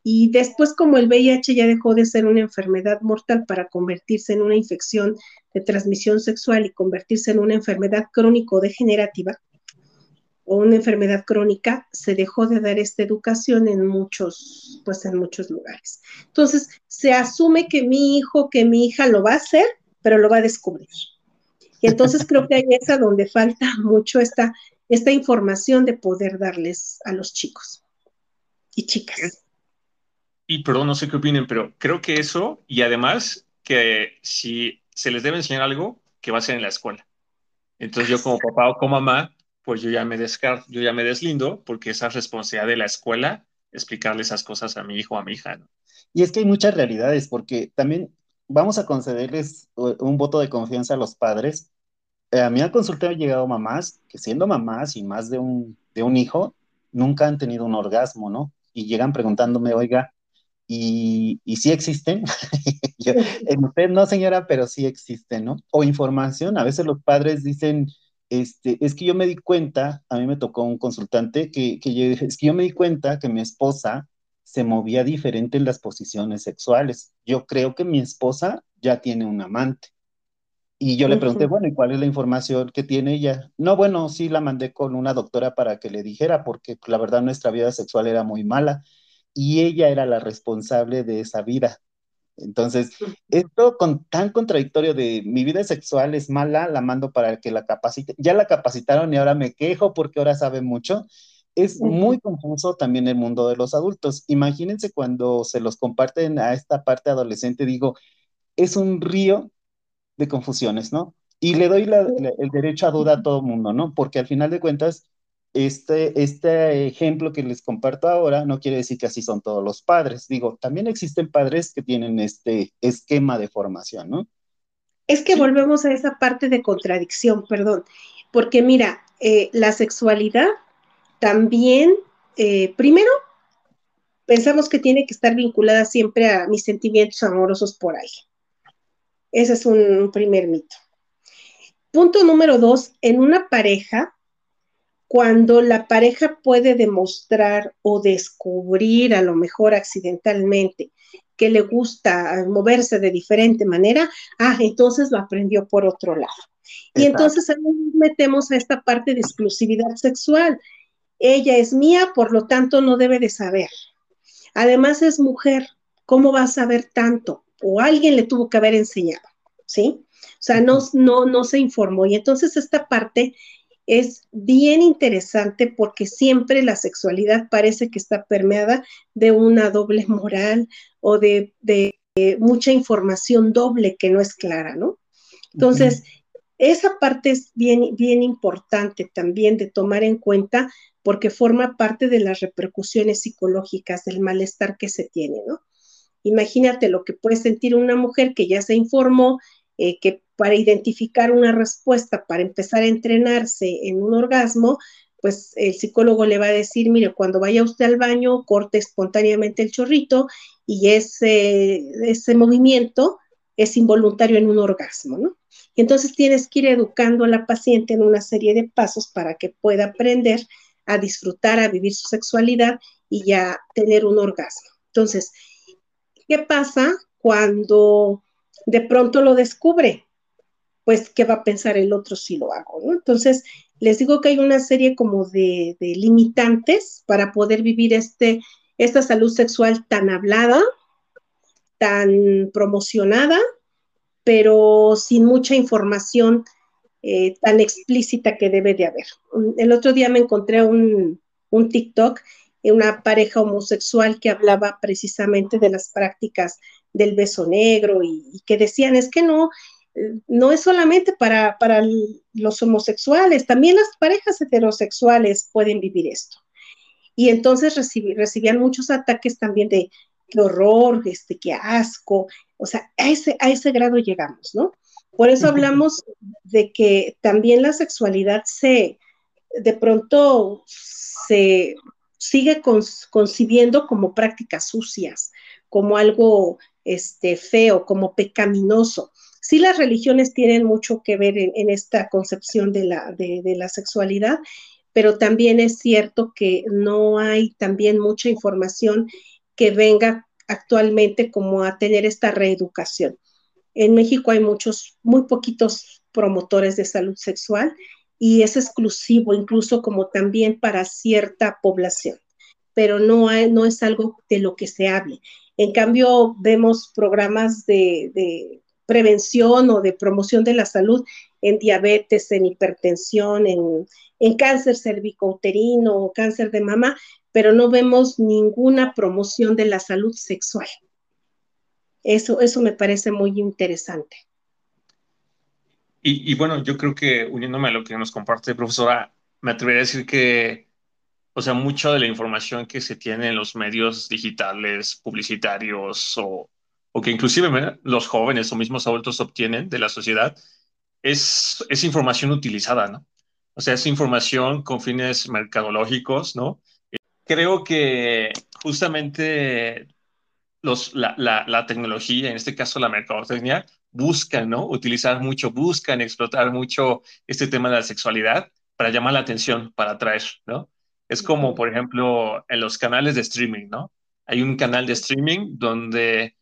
Speaker 3: Y después, como el VIH ya dejó de ser una enfermedad mortal para convertirse en una infección de transmisión sexual y convertirse en una enfermedad crónico-degenerativa o una enfermedad crónica, se dejó de dar esta educación en muchos, pues en muchos lugares. Entonces, se asume que mi hijo, que mi hija lo va a hacer, pero lo va a descubrir. Y entonces creo que ahí es a donde falta mucho esta, esta información de poder darles a los chicos y chicas.
Speaker 2: Y perdón, no sé qué opinen, pero creo que eso, y además que si se les debe enseñar algo, que va a ser en la escuela. Entonces yo como papá o como mamá, pues yo ya me descarto, yo ya me deslindo, porque esa responsabilidad de la escuela explicarle esas cosas a mi hijo o a mi hija.
Speaker 1: Y es que hay muchas realidades, porque también vamos a concederles un voto de confianza a los padres. Eh, a mí al consulta han llegado mamás que siendo mamás y más de un, de un hijo, nunca han tenido un orgasmo, ¿no? Y llegan preguntándome, oiga, ¿y, y sí existen? (laughs) En usted no, señora, pero sí existen, ¿no? O información, a veces los padres dicen, este, es que yo me di cuenta, a mí me tocó un consultante que, que yo es que yo me di cuenta que mi esposa se movía diferente en las posiciones sexuales. Yo creo que mi esposa ya tiene un amante. Y yo le pregunté, bueno, ¿y cuál es la información que tiene ella? No, bueno, sí la mandé con una doctora para que le dijera, porque la verdad nuestra vida sexual era muy mala y ella era la responsable de esa vida. Entonces, esto con tan contradictorio de mi vida sexual es mala, la mando para que la capacite. Ya la capacitaron y ahora me quejo porque ahora sabe mucho es muy confuso también el mundo de los adultos. Imagínense cuando se los comparten a esta parte adolescente, digo, es un río de confusiones, ¿no? Y le doy el derecho a duda a todo el mundo, ¿no? Porque al final de cuentas, este, este ejemplo que les comparto ahora no quiere decir que así son todos los padres. Digo, también existen padres que tienen este esquema de formación, ¿no?
Speaker 3: Es que volvemos a esa parte de contradicción, perdón, porque mira, eh, la sexualidad también, eh, primero, pensamos que tiene que estar vinculada siempre a mis sentimientos amorosos por alguien. Ese es un primer mito. Punto número dos, en una pareja, cuando la pareja puede demostrar o descubrir, a lo mejor accidentalmente, que le gusta moverse de diferente manera, ah, entonces lo aprendió por otro lado. Y entonces ahí metemos a esta parte de exclusividad sexual ella es mía, por lo tanto no debe de saber. Además es mujer, ¿cómo va a saber tanto? O alguien le tuvo que haber enseñado, ¿sí? O sea, no, no, no se informó. Y entonces esta parte es bien interesante porque siempre la sexualidad parece que está permeada de una doble moral o de, mucha información doble que no es clara, ¿no? Entonces, esa parte es bien, bien importante también de tomar en cuenta porque forma parte de las repercusiones psicológicas del malestar que se tiene, ¿no? Imagínate lo que puede sentir una mujer que ya se informó, eh, que para identificar una respuesta, para empezar a entrenarse en un orgasmo, pues el psicólogo le va a decir, mire, cuando vaya usted al baño, corte espontáneamente el chorrito y ese, ese movimiento es involuntario en un orgasmo, ¿no? Entonces tienes que ir educando a la paciente en una serie de pasos para que pueda aprender a disfrutar, a vivir su sexualidad y ya tener un orgasmo. Entonces, ¿qué pasa cuando de pronto lo descubre? Pues, ¿qué va a pensar el otro si lo hago? Entonces, Les digo que hay una serie como de, de limitantes para poder vivir este, esta salud sexual tan hablada, tan promocionada, pero sin mucha información eh, tan explícita que debe de haber. El otro día me encontré un, un TikTok, una pareja homosexual que hablaba precisamente de las prácticas del beso negro y, que decían, es que no, no es solamente para, para, los homosexuales, también las parejas heterosexuales pueden vivir esto. Y entonces recibían muchos ataques también de qué horror, este, qué asco, o sea, a ese, a ese grado llegamos, ¿no? Por eso hablamos de que también la sexualidad se, de pronto, se sigue concibiendo como prácticas sucias, como algo este, feo, como pecaminoso. Sí, las religiones tienen mucho que ver en, esta concepción de la, de, la sexualidad, pero también es cierto que no hay también mucha información que venga actualmente como a tener esta reeducación. En México hay muchos, muy poquitos promotores de salud sexual y es exclusivo incluso como también para cierta población, pero no, no es algo de lo que se hable. En cambio, vemos programas de prevención o de promoción de la salud en diabetes, en hipertensión, en, en cáncer cervicouterino o cáncer de mama, pero no vemos ninguna promoción de la salud sexual. Eso, eso me parece muy interesante.
Speaker 2: Y, bueno, yo creo que uniéndome a lo que nos comparte, profesora, me atrevería a decir que, o sea, mucha de la información que se tiene en los medios digitales, publicitarios o, o que inclusive los jóvenes o mismos adultos obtienen de la sociedad, es, es información utilizada, ¿no? O sea, es información con fines mercadológicos, ¿no? Creo que justamente los, la, la, la, tecnología, en este caso la mercadotecnia, buscan, ¿no? Utilizar mucho, buscan explotar mucho este tema de la sexualidad para llamar la atención, para atraer, ¿no? Es como, por ejemplo, en los canales de streaming, ¿no? Hay un canal de streaming donde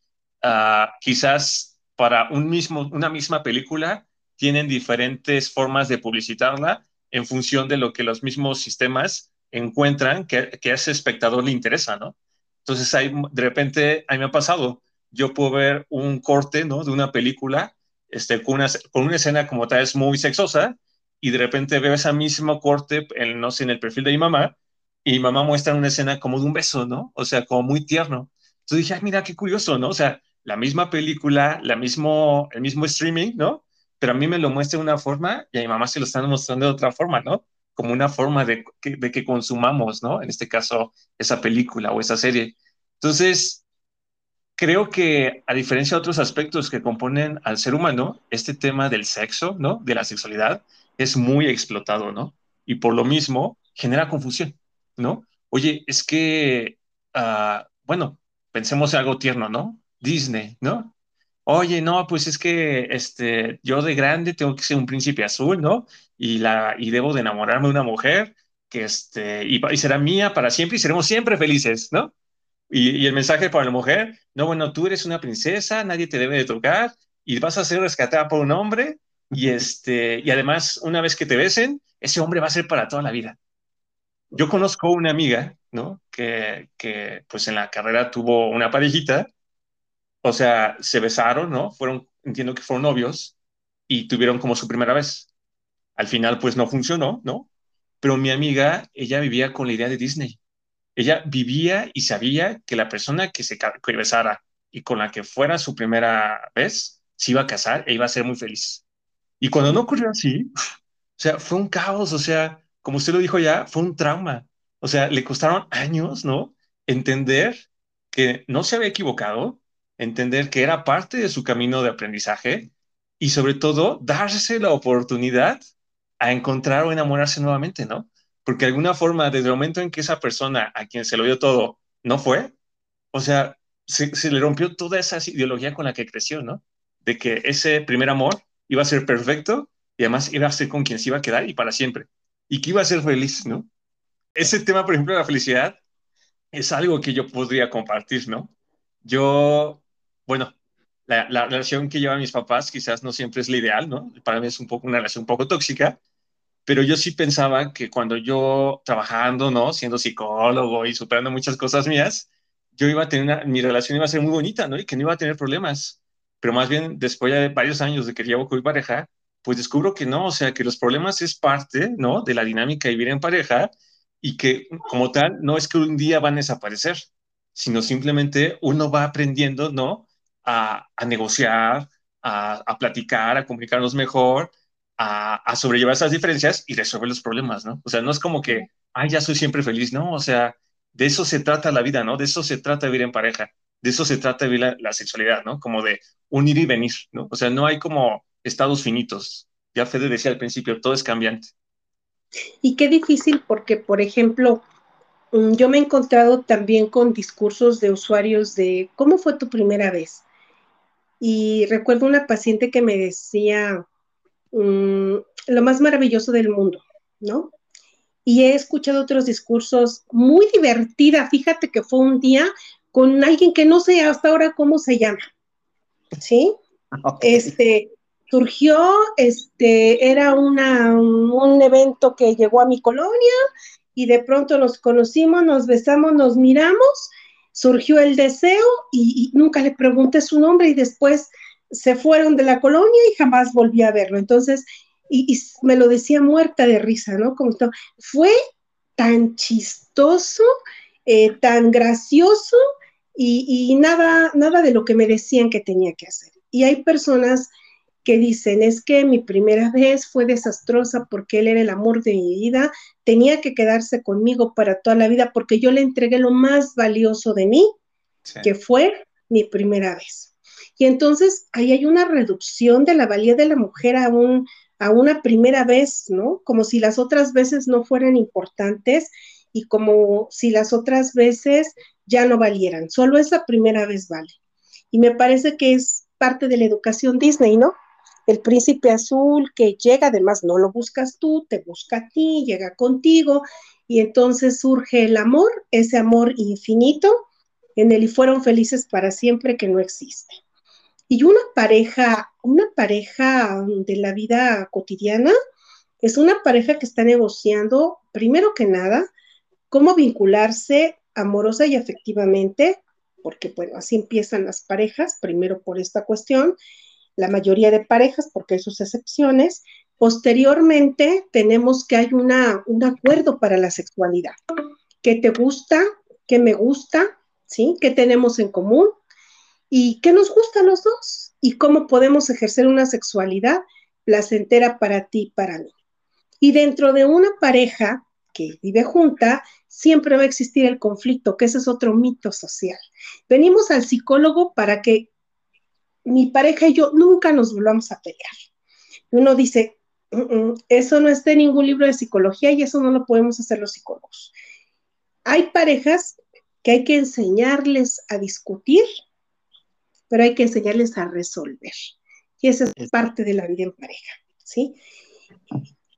Speaker 2: uh, quizás para un mismo, una misma película tienen diferentes formas de publicitarla en función de lo que los mismos sistemas encuentran que, que a ese espectador le interesa, ¿no? Entonces, hay, de repente, a mí me ha pasado, yo puedo ver un corte, ¿no? De una película, este, con, una, con una escena como tal es muy sexosa, y de repente veo ese mismo corte, en, no sé, en el perfil de mi mamá, y mi mamá muestra una escena como de un beso, ¿no? O sea, como muy tierno. Entonces dije, mira, qué curioso, ¿no? O sea, la misma película, la mismo, el mismo streaming, ¿no? Pero a mí me lo muestra de una forma y a mi mamá se lo están mostrando de otra forma, ¿no? Como una forma de que, consumamos, ¿no? En este caso, esa película o esa serie. Entonces, creo que a diferencia de otros aspectos que componen al ser humano, este tema del sexo, ¿no? De la sexualidad es muy explotado, ¿no? Y por lo mismo genera confusión, ¿no? Oye, es que, uh, bueno, pensemos en algo tierno, ¿no? Disney, ¿no? Oye, no, pues es que este, yo de grande tengo que ser un príncipe azul, ¿no? Y, la, y debo de enamorarme de una mujer que este, y, será mía para siempre y seremos siempre felices, ¿no? Y, el mensaje para la mujer, no, bueno, tú eres una princesa, nadie te debe de tocar y vas a ser rescatada por un hombre y, este, y además una vez que te besen, ese hombre va a ser para toda la vida. Yo conozco una amiga, ¿no? Que, que pues en la carrera tuvo una parejita, o sea, se besaron, ¿no? Fueron, entiendo que fueron novios y tuvieron como su primera vez. Al final pues no funcionó, ¿no? Pero mi amiga, ella vivía con la idea de Disney ella vivía y sabía que la persona que se besara y con la que fuera su primera vez se iba a casar e iba a ser muy feliz. Y cuando no ocurrió así, o sea, fue un caos, o sea, como usted lo dijo ya, fue un trauma. O sea, le costaron años, ¿no? Entender que no se había equivocado, entender que era parte de su camino de aprendizaje y sobre todo darse la oportunidad a encontrar o enamorarse nuevamente, ¿no? porque de alguna forma, desde el momento en que esa persona a quien se lo dio todo no fue, o sea, se, le rompió toda esa ideología con la que creció, ¿no? De que ese primer amor iba a ser perfecto y además iba a ser con quien se iba a quedar y para siempre. Y que iba a ser feliz, ¿no? Ese tema, por ejemplo, de la felicidad, es algo que yo podría compartir, ¿no? Yo, bueno, la, la, relación que llevan mis papás quizás no siempre es la ideal, ¿no? Para mí es un poco una relación un poco tóxica, pero yo sí pensaba que cuando yo trabajando, ¿no? Siendo psicólogo y superando muchas cosas mías, yo iba a tener una, mi relación iba a ser muy bonita, ¿no? Y que no iba a tener problemas. Pero más bien, después de varios años de que llevo con mi pareja, pues descubro que no, o sea, que los problemas es parte, ¿no? De la dinámica de vivir en pareja y que como tal, no es que un día van a desaparecer, sino simplemente uno va aprendiendo, ¿no? A, negociar, a, a, platicar, a comunicarnos mejor, a, a, sobrellevar esas diferencias y resolver los problemas, ¿no? O sea, no es como que, ay, ya soy siempre feliz, no, o sea, de eso se trata la vida, ¿no? De eso se trata vivir en pareja, de eso se trata vivir la, la sexualidad, ¿no? Como de unir y venir, ¿no? O sea, no hay como estados finitos. Ya Fede decía al principio, todo es cambiante.
Speaker 3: Y qué difícil porque, por ejemplo, mm, yo me he encontrado también con discursos de usuarios de cómo fue tu primera vez. Y recuerdo una paciente que me decía mmm, lo más maravilloso del mundo, ¿no? Y he escuchado otros discursos muy divertida. Fíjate que fue un día con alguien que no sé hasta ahora cómo se llama, ¿sí? Okay. Este, surgió, este, era una, un evento que llegó a mi colonia y de pronto nos conocimos, nos besamos, nos miramos, surgió el deseo y, nunca le pregunté su nombre y después se fueron de la colonia y jamás volví a verlo. Entonces, y, me lo decía muerta de risa, ¿no? Como todo. fue tan chistoso, eh, tan gracioso y, y nada, nada de lo que me decían que tenía que hacer. Y hay personas que dicen, es que mi primera vez fue desastrosa porque él era el amor de mi vida, tenía que quedarse conmigo para toda la vida porque yo le entregué lo más valioso de mí, sí. que fue mi primera vez. Y entonces ahí hay una reducción de la valía de la mujer a, un, a una primera vez, ¿no? Como si las otras veces no fueran importantes y como si las otras veces ya no valieran, solo esa primera vez vale. Y me parece que es parte de la educación Disney, ¿no? El príncipe azul que llega, además no lo buscas tú, te busca a ti, llega contigo, y entonces surge el amor, ese amor infinito, en el y fueron felices para siempre que no existe. Y una pareja, una pareja de la vida cotidiana, es una pareja que está negociando, primero que nada, cómo vincularse amorosa y afectivamente, porque bueno, así empiezan las parejas, primero por esta cuestión, la mayoría de parejas, porque hay sus excepciones. Posteriormente, tenemos que hay una, un acuerdo para la sexualidad. ¿Qué te gusta? ¿Qué me gusta? ¿Sí? ¿Qué tenemos en común? ¿Y qué nos gusta a los dos? ¿Y cómo podemos ejercer una sexualidad placentera para ti y para mí? Y dentro de una pareja que vive junta, siempre va a existir el conflicto, que ese es otro mito social. Venimos al psicólogo para que mi pareja y yo nunca nos volvamos a pelear. Uno dice, mm -mm, eso no está en ningún libro de psicología y eso no lo podemos hacer los psicólogos. Hay parejas que hay que enseñarles a discutir, pero hay que enseñarles a resolver. Y esa es parte de la vida en pareja, ¿sí?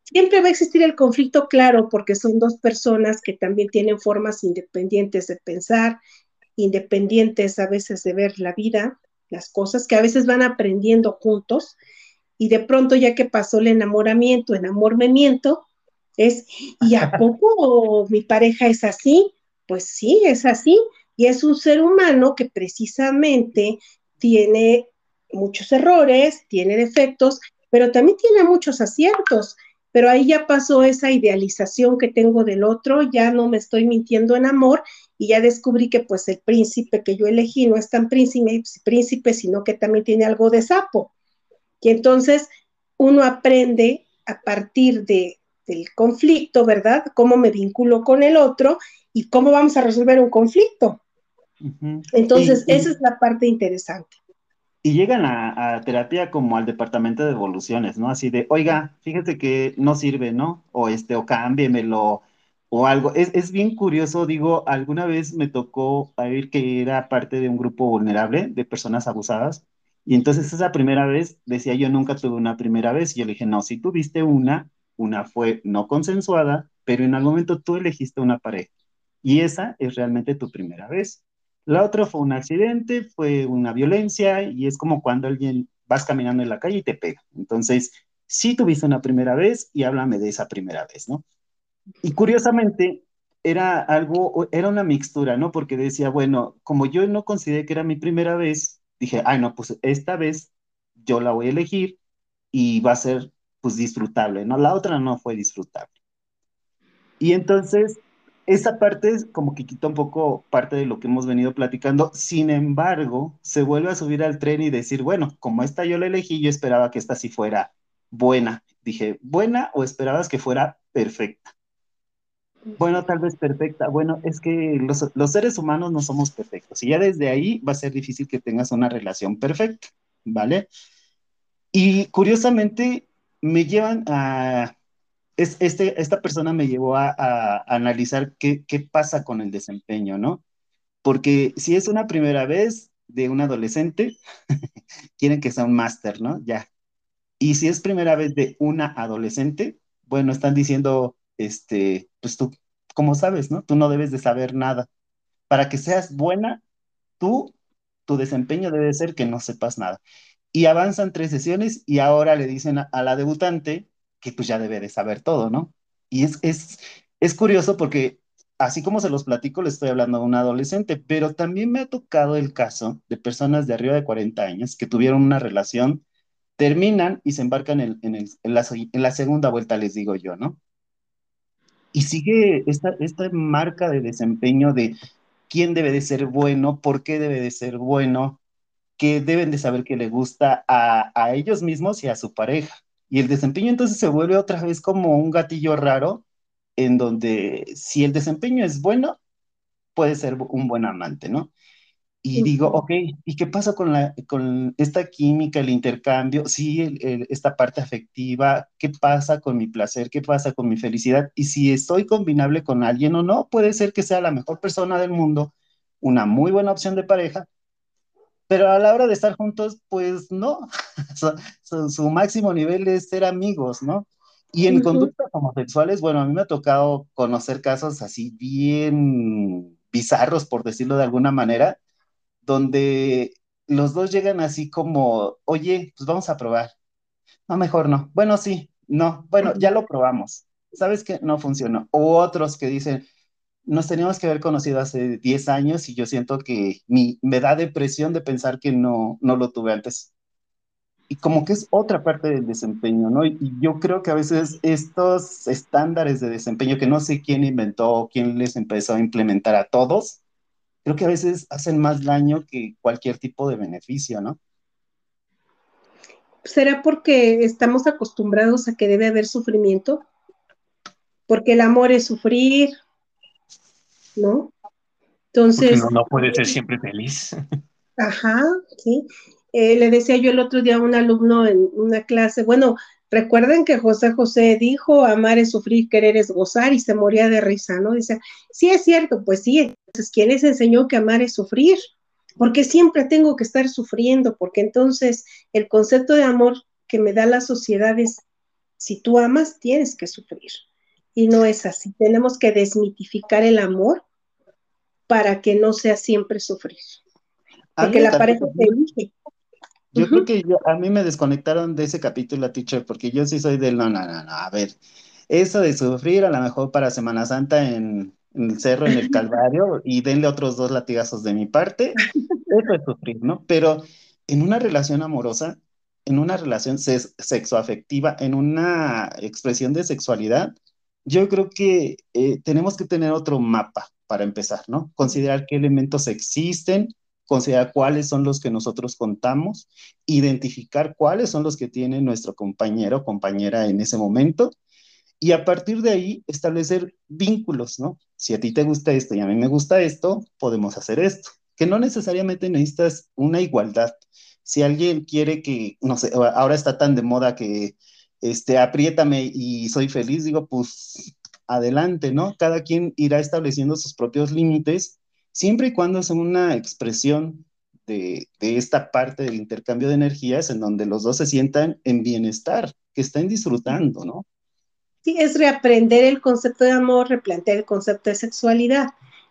Speaker 3: Siempre va a existir el conflicto, claro, porque son dos personas que también tienen formas independientes de pensar, independientes a veces de ver la vida, las cosas que a veces van aprendiendo juntos y de pronto ya que pasó el enamoramiento, enamoramiento, es, ¿y a (laughs) poco mi pareja es así? Pues sí, es así. Y es un ser humano que precisamente tiene muchos errores, tiene defectos, pero también tiene muchos aciertos. Pero ahí ya pasó esa idealización que tengo del otro, ya no me estoy mintiendo en amor y ya descubrí que pues el príncipe que yo elegí no es tan príncipe, príncipe, sino que también tiene algo de sapo. Y entonces uno aprende a partir de, del conflicto, ¿verdad? Cómo me vinculo con el otro y cómo vamos a resolver un conflicto. Uh -huh. Entonces, y, esa y, es la parte interesante.
Speaker 1: Y llegan a, a, terapia como al departamento de evoluciones, ¿no? Así de, oiga, fíjate que no sirve, ¿no? O este, o cámbiemelo, o algo. Es, es, bien curioso, digo, alguna vez me tocó ver que era parte de un grupo vulnerable de personas abusadas, y entonces esa primera vez, decía yo nunca tuve una primera vez, y yo le dije, no, si tuviste una, una fue no consensuada, pero en algún momento tú elegiste una pareja, y esa es realmente tu primera vez. La otra fue un accidente, fue una violencia, y es como cuando alguien vas caminando en la calle y te pega. Entonces, sí tuviste una primera vez y háblame de esa primera vez, ¿no? Y curiosamente, era algo, era una mixtura, ¿no? Porque decía, bueno, como yo no consideré que era mi primera vez, dije, ay, no, pues esta vez yo la voy a elegir y va a ser, pues, disfrutable, ¿no? La otra no fue disfrutable. Y entonces, esa parte es como que quita un poco parte de lo que hemos venido platicando. Sin embargo, se vuelve a subir al tren y decir, bueno, como esta yo la elegí, yo esperaba que esta sí fuera buena. Dije, ¿buena o esperabas que fuera perfecta? Bueno, tal vez perfecta. Bueno, es que los, seres humanos no somos perfectos. Y ya desde ahí va a ser difícil que tengas una relación perfecta, ¿vale? Y curiosamente me llevan a... este, esta persona me llevó a, analizar qué, qué pasa con el desempeño, ¿no? Porque si es una primera vez de un adolescente, (laughs) quieren que sea un máster, ¿no? Ya. Y si es primera vez de una adolescente, bueno, están diciendo, este, pues tú, como sabes, ¿no? Tú no debes de saber nada. Para que seas buena, tú, tu desempeño debe ser que no sepas nada. Y avanzan tres sesiones y ahora le dicen a, la debutante que pues ya debe de saber todo, ¿no? Y es, es, es curioso porque así como se los platico, le estoy hablando a un adolescente, pero también me ha tocado el caso de personas de arriba de 40 años que tuvieron una relación, terminan y se embarcan en, en, la, en, la, segunda vuelta, les digo yo, ¿no? Y sigue esta, esta marca de desempeño de quién debe de ser bueno, por qué debe de ser bueno, que deben de saber que le gusta a, a ellos mismos y a su pareja. Y el desempeño entonces se vuelve otra vez como un gatillo raro en donde si el desempeño es bueno, puede ser un buen amante, ¿no? Y digo, ok, ¿y qué pasa con, la, con esta química, el intercambio? Sí, esta parte afectiva, ¿qué pasa con mi placer? ¿Qué pasa con mi felicidad? Y si estoy combinable con alguien o no, puede ser que sea la mejor persona del mundo, una muy buena opción de pareja, pero a la hora de estar juntos, pues no, (laughs) su, máximo nivel es ser amigos, ¿no? Y en conductas homosexuales, bueno, a mí me ha tocado conocer casos así bien bizarros, por decirlo de alguna manera, donde los dos llegan así como, oye, pues vamos a probar. No, mejor no. Bueno, sí, no. Bueno, ya lo probamos. ¿Sabes que No funcionó. O otros que dicen, nos teníamos que haber conocido hace 10 años y yo siento que me da depresión de pensar que no, no lo tuve antes. Y como que es otra parte del desempeño, ¿no? Y yo creo que a veces estos estándares de desempeño que no sé quién inventó, quién les empezó a implementar a todos, creo que a veces hacen más daño que cualquier tipo de beneficio, ¿no?
Speaker 3: ¿Será porque estamos acostumbrados a que debe haber sufrimiento? Porque el amor es sufrir, ¿no?
Speaker 2: Entonces... no, puede ser siempre feliz.
Speaker 3: Ajá, sí. Eh, le decía yo el otro día a un alumno en una clase, bueno, Recuerden que José José dijo, amar es sufrir, querer es gozar, y se moría de risa, ¿no? Dice, sí es cierto, pues sí, entonces, ¿quién les enseñó que amar es sufrir? Porque siempre tengo que estar sufriendo, porque entonces el concepto de amor que me da la sociedad es, si tú amas, tienes que sufrir. Y no es así, tenemos que desmitificar el amor para que no sea siempre sufrir. Porque la pareja te elige.
Speaker 1: Yo creo que a mí me desconectaron de ese capítulo, teacher, porque yo sí soy del no, no, no, no, a ver, eso de sufrir a lo mejor para Semana Santa en, el cerro, en el Calvario, y denle otros dos latigazos de mi parte, eso es sufrir, ¿no? Pero en una relación amorosa, en una relación sexoafectiva, en una expresión de sexualidad, yo creo que eh, tenemos que tener otro mapa para empezar, ¿no? Considerar qué elementos existen, considerar cuáles son los que nosotros contamos, identificar cuáles son los que tiene nuestro compañero o compañera en ese momento y a partir de ahí establecer vínculos, ¿no? Si a ti te gusta esto y a mí me gusta esto, podemos hacer esto, que no necesariamente necesitas una igualdad. Si alguien quiere que, no sé, ahora está tan de moda que, este, apriétame y soy feliz, digo, pues adelante, ¿no? Cada quien irá estableciendo sus propios límites siempre y cuando es una expresión de, esta parte del intercambio de energías en donde los dos se sientan en bienestar, que estén disfrutando, ¿no?
Speaker 3: Sí, es reaprender el concepto de amor, replantear el concepto de sexualidad,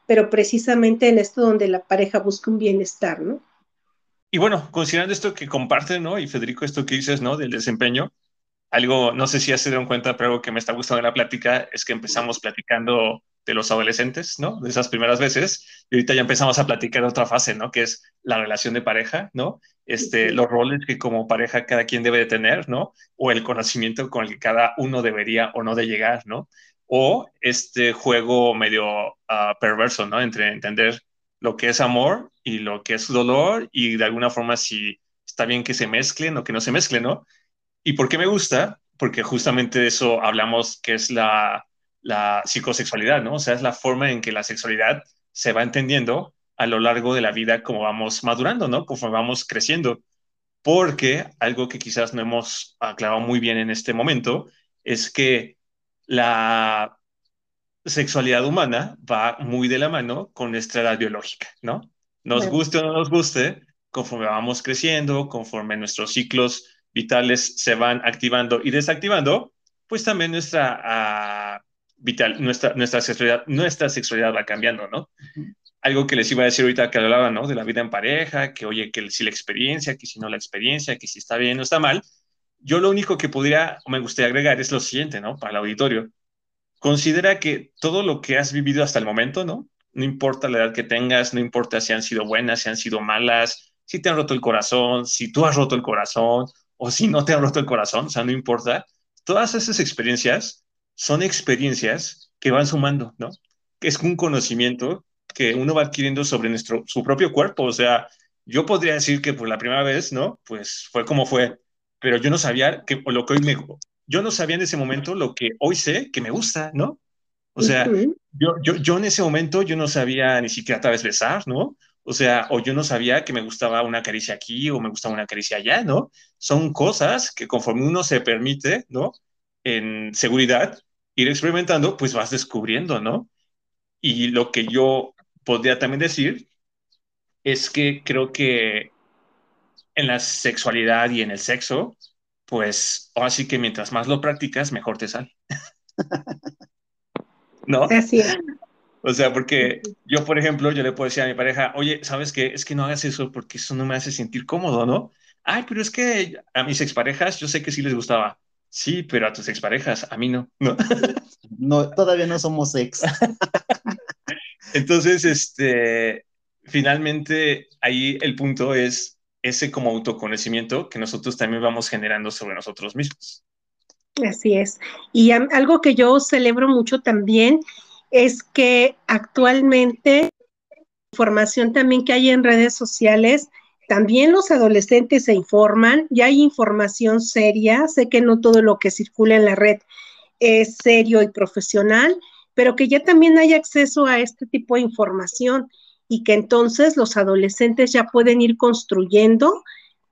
Speaker 3: pero precisamente en esto donde la pareja busca un bienestar, ¿no?
Speaker 2: Y bueno, considerando esto que comparten, ¿no? Y Federico, esto que dices, ¿no? Del desempeño, algo, no sé si ya se dieron cuenta, pero algo que me está gustando de la plática es que empezamos platicando de los adolescentes, ¿no? De esas primeras veces, y ahorita ya empezamos a platicar de otra fase, ¿no? Que es la relación de pareja, ¿no? Este, los roles que como pareja cada quien debe de tener, ¿no? O el conocimiento con el que cada uno debería o no de llegar, ¿no? O este juego medio ah, perverso, ¿no? Entre entender lo que es amor y lo que es dolor y de alguna forma si está bien que se mezclen o que no se mezclen, ¿no? ¿Y por qué me gusta? Porque justamente de eso hablamos que es la, la psicosexualidad, ¿no? O sea, es la forma en que la sexualidad se va entendiendo a lo largo de la vida como vamos madurando, ¿no? Conforme vamos creciendo. Porque algo que quizás no hemos aclarado muy bien en este momento es que la sexualidad humana va muy de la mano con nuestra edad biológica, ¿no? Nos guste o no nos guste, conforme vamos creciendo, conforme nuestros ciclos vitales se van activando y desactivando, pues también nuestra, ah, vital, nuestra, nuestra, sexualidad, nuestra sexualidad va cambiando, ¿no? Algo que les iba a decir ahorita que hablaba, ¿no? De la vida en pareja, que oye, que si la experiencia, que si no la experiencia, que si está bien o está mal. Yo lo único que podría o me gustaría agregar es lo siguiente, ¿no? Para el auditorio. Considera que todo lo que has vivido hasta el momento, ¿no? No importa la edad que tengas, no importa si han sido buenas, si han sido malas, si te han roto el corazón, si tú has roto el corazón o si no te han roto el corazón, o sea, no importa. Todas esas experiencias son experiencias que van sumando, ¿no? Es un conocimiento que uno va adquiriendo sobre nuestro, su propio cuerpo. O sea, yo podría decir que por la primera vez, ¿no? Pues fue como fue, pero yo no sabía que, lo que hoy me, yo no sabía en ese momento lo que hoy sé que me gusta, ¿no? O sea, yo, yo, yo en ese momento yo no sabía ni siquiera tal vez besar, ¿no? O sea, o yo no sabía que me gustaba una caricia aquí o me gustaba una caricia allá, ¿no? Son cosas que conforme uno se permite, ¿no? En seguridad, ir experimentando, pues vas descubriendo, ¿no? Y lo que yo podría también decir es que creo que en la sexualidad y en el sexo, pues así que mientras más lo practicas, mejor te sale. (laughs) ¿No?
Speaker 3: Así es.
Speaker 2: O sea, porque yo, por ejemplo, yo le puedo decir a mi pareja, oye, ¿sabes qué? Es que no hagas eso porque eso no me hace sentir cómodo, ¿no? Ay, pero es que a mis exparejas yo sé que sí les gustaba. Sí, pero a tus exparejas, a mí no. No, (laughs)
Speaker 1: no todavía no somos ex.
Speaker 2: Entonces, este, finalmente ahí el punto es ese como autoconocimiento que nosotros también vamos generando sobre nosotros mismos.
Speaker 3: Así es. Y algo que yo celebro mucho también es que actualmente información también que hay en redes sociales también los adolescentes se informan, ya hay información seria, sé que no todo lo que circula en la red es serio y profesional, pero que ya también hay acceso a este tipo de información y que entonces los adolescentes ya pueden ir construyendo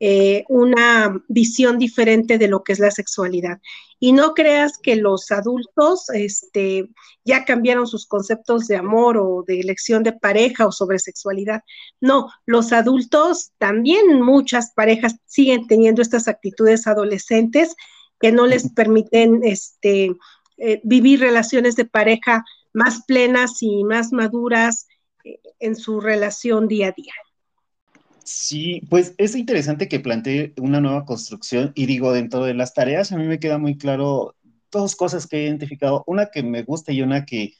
Speaker 3: eh, una visión diferente de lo que es la sexualidad. Y no creas que los adultos este, ya cambiaron sus conceptos de amor o de elección de pareja o sobre sexualidad. No, los adultos también, muchas parejas siguen teniendo estas actitudes adolescentes que no les permiten este, eh, vivir relaciones de pareja más plenas y más maduras eh, en su relación día a día.
Speaker 1: Sí, pues es interesante que plantee una nueva construcción y digo, dentro de las tareas a mí me queda muy claro dos cosas que he identificado, una que me gusta y una que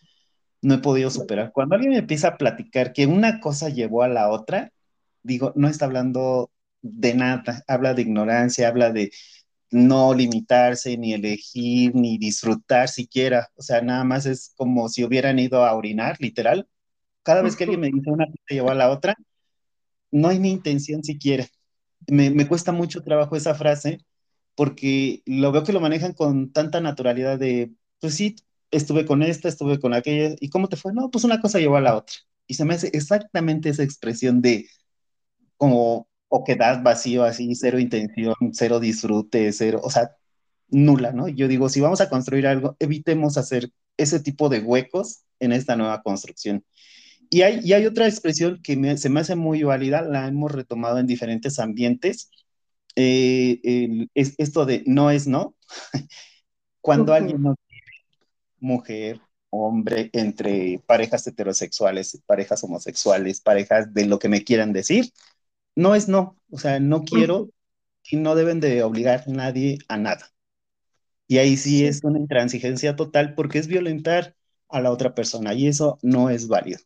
Speaker 1: no he podido superar. Cuando alguien me empieza a platicar que una cosa llevó a la otra, digo, no está hablando de nada, habla de ignorancia, habla de no limitarse, ni elegir, ni disfrutar siquiera. O sea, nada más es como si hubieran ido a orinar, literal. Cada vez que alguien me dice una cosa llevó a la otra, no hay ni intención siquiera. Me, me cuesta mucho trabajo esa frase porque lo veo que lo manejan con tanta naturalidad de, pues sí, estuve con esta, estuve con aquella, ¿y cómo te fue? No, pues una cosa llevó a la otra. Y se me hace exactamente esa expresión de como oquedad vacío, así, cero intención, cero disfrute, cero, o sea, nula, ¿no? Yo digo, si vamos a construir algo, evitemos hacer ese tipo de huecos en esta nueva construcción. Y hay, hay otra expresión que se me hace muy válida, la hemos retomado en diferentes ambientes, eh, es esto de no es no. (laughs) Cuando alguien no mujer, hombre, entre parejas heterosexuales, parejas homosexuales, parejas de lo que me quieran decir, no es no. O sea, no quiero y no deben de obligar a nadie a nada. Y ahí sí, es una intransigencia total porque es violentar a la otra persona y eso no es válido.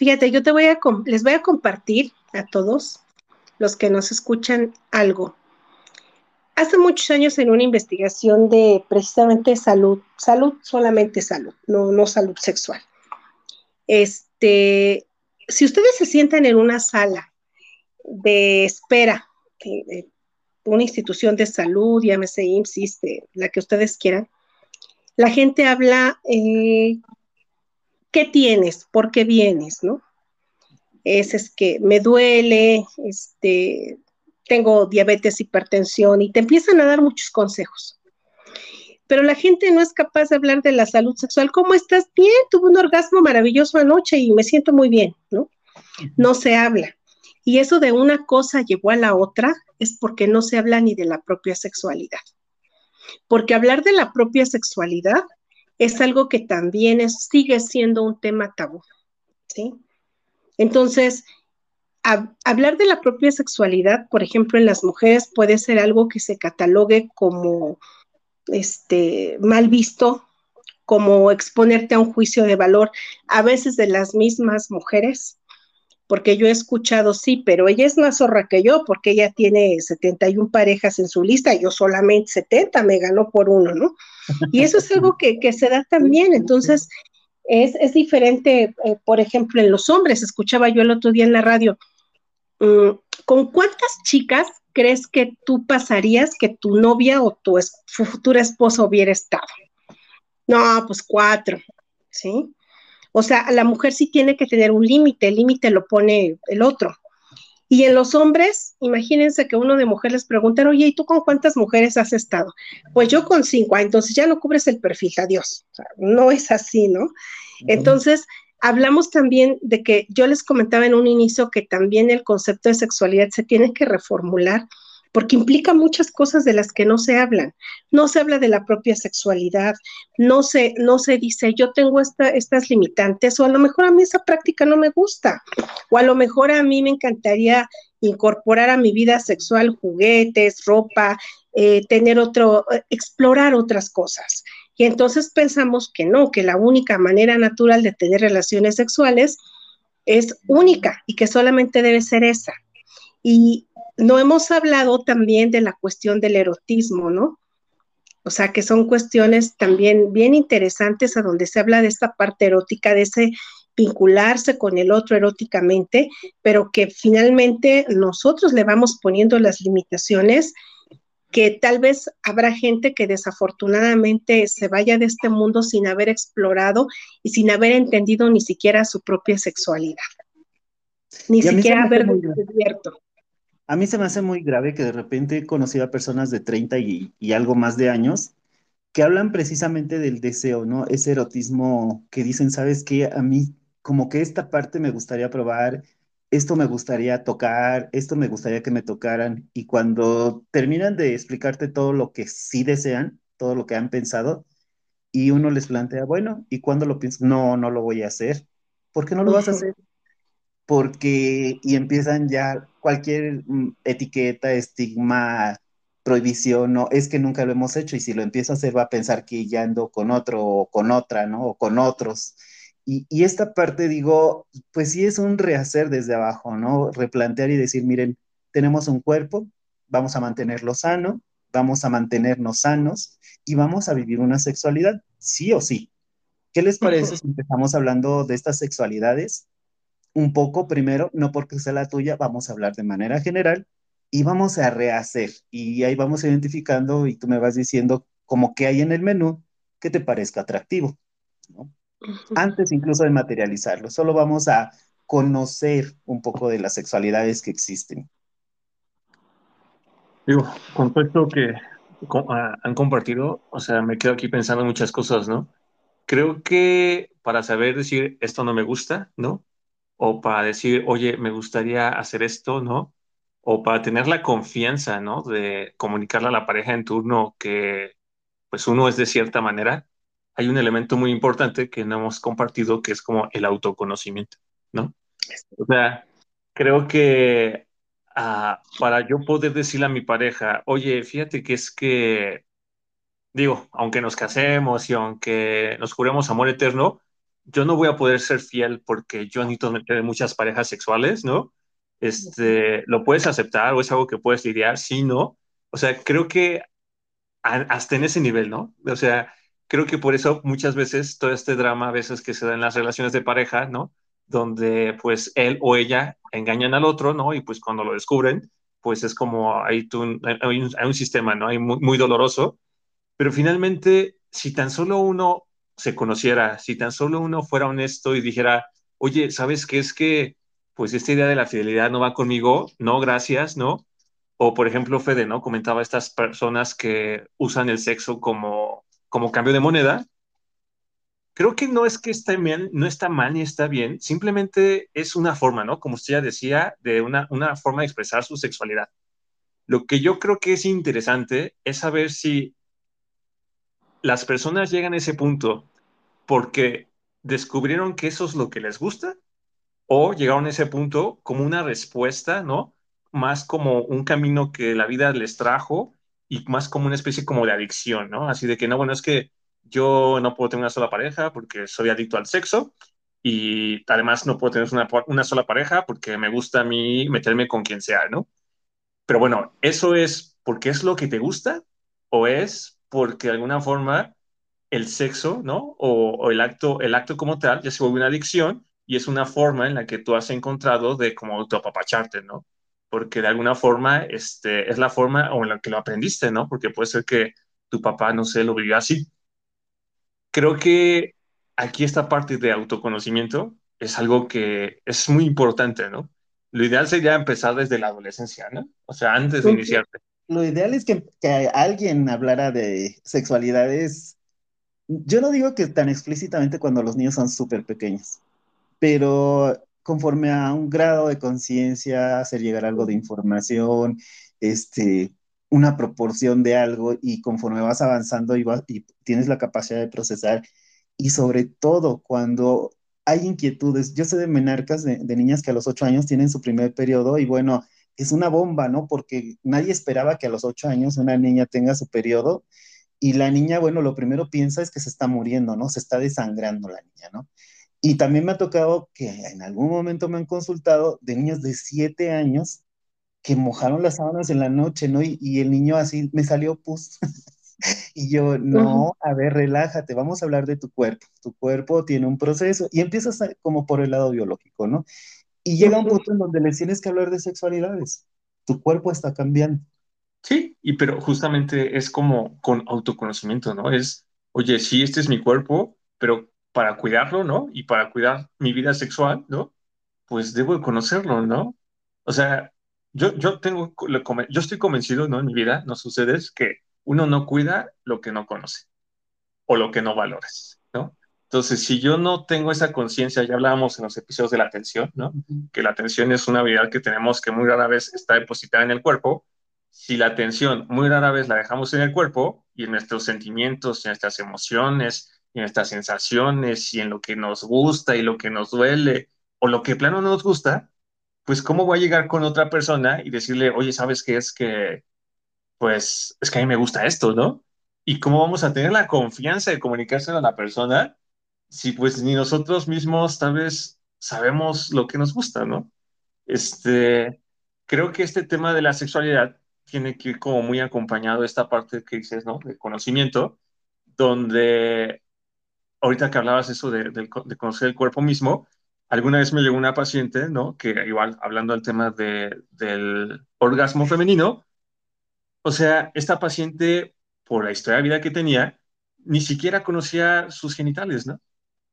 Speaker 3: Fíjate, yo te voy a les voy a compartir a todos los que nos escuchan algo. Hace muchos años en una investigación de precisamente salud, salud solamente salud, no, no salud sexual. Este, si ustedes se sientan en una sala de espera, una institución de salud, llámese IMSS, la que ustedes quieran, la gente habla, eh, ¿qué tienes? ¿Por qué vienes? ¿No? Es, es que me duele, este, tengo diabetes, hipertensión, y te empiezan a dar muchos consejos. Pero la gente no es capaz de hablar de la salud sexual. ¿Cómo estás? Bien, tuve un orgasmo maravilloso anoche y me siento muy bien, ¿no? No se habla. Y eso de una cosa llevó a la otra es porque no se habla ni de la propia sexualidad. Porque hablar de la propia sexualidad es algo que también sigue siendo un tema tabú, ¿sí? Entonces, hablar de la propia sexualidad, por ejemplo, en las mujeres puede ser algo que se catalogue como este, mal visto, como exponerte a un juicio de valor, a veces de las mismas mujeres, porque yo he escuchado, sí, pero ella es más zorra que yo, porque ella tiene 71 parejas en su lista, yo solamente 70, me ganó por uno, ¿no? Y eso es algo que, se da (laughs) también, entonces es, diferente, eh, por ejemplo, en los hombres, escuchaba yo el otro día en la radio, mm, ¿con cuántas chicas crees que tú pasarías que tu novia o tu futura esposa hubiera estado? No, pues cuatro, ¿sí? O sea, la mujer sí tiene que tener un límite, el límite lo pone el otro. Y en los hombres, imagínense que uno de mujeres les pregunta, oye, ¿y tú con cuántas mujeres has estado? Pues yo con cinco, ah, entonces ya no cubres el perfil, adiós. O sea, no es así, ¿no? Entonces, hablamos también de que yo les comentaba en un inicio que también el concepto de sexualidad se tiene que reformular porque implica muchas cosas de las que no se hablan. No se habla de la propia sexualidad, no se, no se dice yo tengo estas limitantes o a lo mejor a mí esa práctica no me gusta o a lo mejor a mí me encantaría incorporar a mi vida sexual juguetes, ropa, eh, tener otro, explorar otras cosas. Y entonces pensamos que no, que la única manera natural de tener relaciones sexuales es única y que solamente debe ser esa. Y no hemos hablado también de la cuestión del erotismo, ¿no? O sea, que son cuestiones también bien interesantes a donde se habla de esta parte erótica, de ese vincularse con el otro eróticamente, pero que finalmente nosotros le vamos poniendo las limitaciones que tal vez habrá gente que desafortunadamente se vaya de este mundo sin haber explorado y sin haber entendido ni siquiera su propia sexualidad, ni siquiera haber descubierto.
Speaker 1: A mí se me hace muy grave que de repente he conocido a personas de 30 y, y algo más de años que hablan precisamente del deseo, ¿no? Ese erotismo que dicen, ¿sabes qué? A mí como que esta parte me gustaría probar, esto me gustaría tocar, esto me gustaría que me tocaran. Y cuando terminan de explicarte todo lo que sí desean, todo lo que han pensado, y uno les plantea, bueno, ¿y cuándo lo piensas? No, no lo voy a hacer. ¿Por qué no lo vas a hacer? Porque, y empiezan ya cualquier mm, etiqueta, estigma, prohibición, no, es que nunca lo hemos hecho y si lo empiezo a hacer va a pensar que ya ando con otro o con otra, ¿no? O con otros. Y, esta parte, digo, pues sí es un rehacer desde abajo, ¿no? Replantear y decir, miren, tenemos un cuerpo, vamos a mantenerlo sano, vamos a mantenernos sanos y vamos a vivir una sexualidad, sí o sí. ¿Qué les parece si empezamos hablando de estas sexualidades? Un poco primero, no porque sea la tuya, vamos a hablar de manera general y vamos a rehacer. Y ahí vamos identificando y tú me vas diciendo como que hay en el menú que te parezca atractivo, ¿no? antes incluso de materializarlo. Solo vamos a conocer un poco de las sexualidades que existen.
Speaker 2: Digo, con todo esto que ah, han compartido, o sea, me quedo aquí pensando muchas cosas, ¿no? Creo que para saber decir esto no me gusta, ¿no? O para decir, oye, me gustaría hacer esto, ¿no? O para tener la confianza, ¿no? De comunicarle a la pareja en turno que, pues, uno es de cierta manera, hay un elemento muy importante que no hemos compartido, que es como el autoconocimiento, ¿no? O sea, creo que ah, para yo poder decirle a mi pareja, oye, fíjate que es que digo, aunque nos casemos y aunque nos juremos amor eterno, yo no voy a poder ser fiel porque yo necesito tener muchas parejas sexuales, ¿no? Este, ¿lo puedes aceptar o es algo que puedes lidiar? Sí, no. O sea, creo que hasta en ese nivel, ¿no? O sea, creo que por eso muchas veces todo este drama, a veces que se da en las relaciones de pareja, ¿no? Donde pues él o ella engañan al otro, ¿no? Y pues cuando lo descubren, pues es como hay, hay, un, sistema, ¿no? Hay muy, doloroso, pero finalmente, si tan solo uno se conociera, si tan solo uno fuera honesto y dijera, oye, ¿sabes qué es que, pues esta idea de la fidelidad no va conmigo? No, gracias, ¿no? O por ejemplo, Fede, ¿no? Comentaba estas personas que usan el sexo como, como cambio de moneda. Creo que no es que esté bien, no está mal ni está bien, simplemente es una forma, ¿no? Como usted ya decía, de una, una forma de expresar su sexualidad. Lo que yo creo que es interesante es saber si las personas llegan a ese punto porque descubrieron que eso es lo que les gusta o llegaron a ese punto como una respuesta, ¿no? Más como un camino que la vida les trajo y más como una especie como de adicción, ¿no? Así de que no, bueno, es que yo no puedo tener una sola pareja porque soy adicto al sexo y además no puedo tener una, una sola pareja porque me gusta a mí meterme con quien sea, ¿no? Pero bueno, ¿eso es porque es lo que te gusta o es porque de alguna forma el sexo, ¿no? O, el, acto, el acto como tal ya se vuelve una adicción y es una forma en la que tú has encontrado de como autoapapacharte, ¿no? Porque de alguna forma este, es la forma o en la que lo aprendiste, ¿no? Porque puede ser que tu papá, no sé, lo vivió así. Creo que aquí esta parte de autoconocimiento es algo que es muy importante, ¿no? Lo ideal sería empezar desde la adolescencia, ¿no? O sea, antes de iniciarte
Speaker 1: lo ideal es que, alguien hablara de sexualidades. Yo no digo que tan explícitamente cuando los niños son súper pequeños, pero conforme a un grado de conciencia, hacer llegar algo de información, este, una proporción de algo y conforme vas avanzando y, tienes la capacidad de procesar y sobre todo cuando hay inquietudes. Yo sé de menarcas de niñas que a los ocho años tienen su primer periodo y bueno, es una bomba, ¿no? Porque nadie esperaba que a los ocho años una niña tenga su periodo y la niña, bueno, lo primero piensa es que se está muriendo, ¿no? Se está desangrando la niña, ¿no? Y también me ha tocado que en algún momento me han consultado de niños de siete años que mojaron las sábanas en la noche, ¿no? Y, el niño así, me salió pus. (laughs) y yo, no, a ver, relájate, vamos a hablar de tu cuerpo. Tu cuerpo tiene un proceso y empiezas como por el lado biológico, ¿no? Y llega un punto en donde les tienes que hablar de sexualidades. Tu cuerpo está cambiando.
Speaker 2: Sí, y pero justamente es como con autoconocimiento, ¿no? Es, oye, sí, este es mi cuerpo, pero para cuidarlo, ¿no? Y para cuidar mi vida sexual, ¿no? Pues debo de conocerlo, ¿no? O sea, yo, yo tengo, yo estoy convencido, ¿no? En mi vida, no sucede, es que uno no cuida lo que no conoce o lo que no valoras, ¿no? Entonces, si yo no tengo esa conciencia, ya hablábamos en los episodios de la atención, ¿no? Que la atención es una habilidad que tenemos que muy rara vez está depositada en el cuerpo. Si la atención muy rara vez la dejamos en el cuerpo y en nuestros sentimientos, en nuestras emociones, en nuestras sensaciones y en lo que nos gusta y lo que nos duele o lo que plano no nos gusta, pues cómo voy a llegar con otra persona y decirle, oye, ¿sabes qué es que, pues, es que a mí me gusta esto, ¿no? Y cómo vamos a tener la confianza de comunicárselo a la persona si pues ni nosotros mismos tal vez sabemos lo que nos gusta, ¿no? Este, creo que este tema de la sexualidad tiene que ir como muy acompañado de esta parte que dices, ¿no? De conocimiento, donde ahorita que hablabas eso de, de, conocer el cuerpo mismo, alguna vez me llegó una paciente, ¿no? Que igual, hablando del tema de, del orgasmo femenino, o sea, esta paciente, por la historia de vida que tenía, ni siquiera conocía sus genitales, ¿no?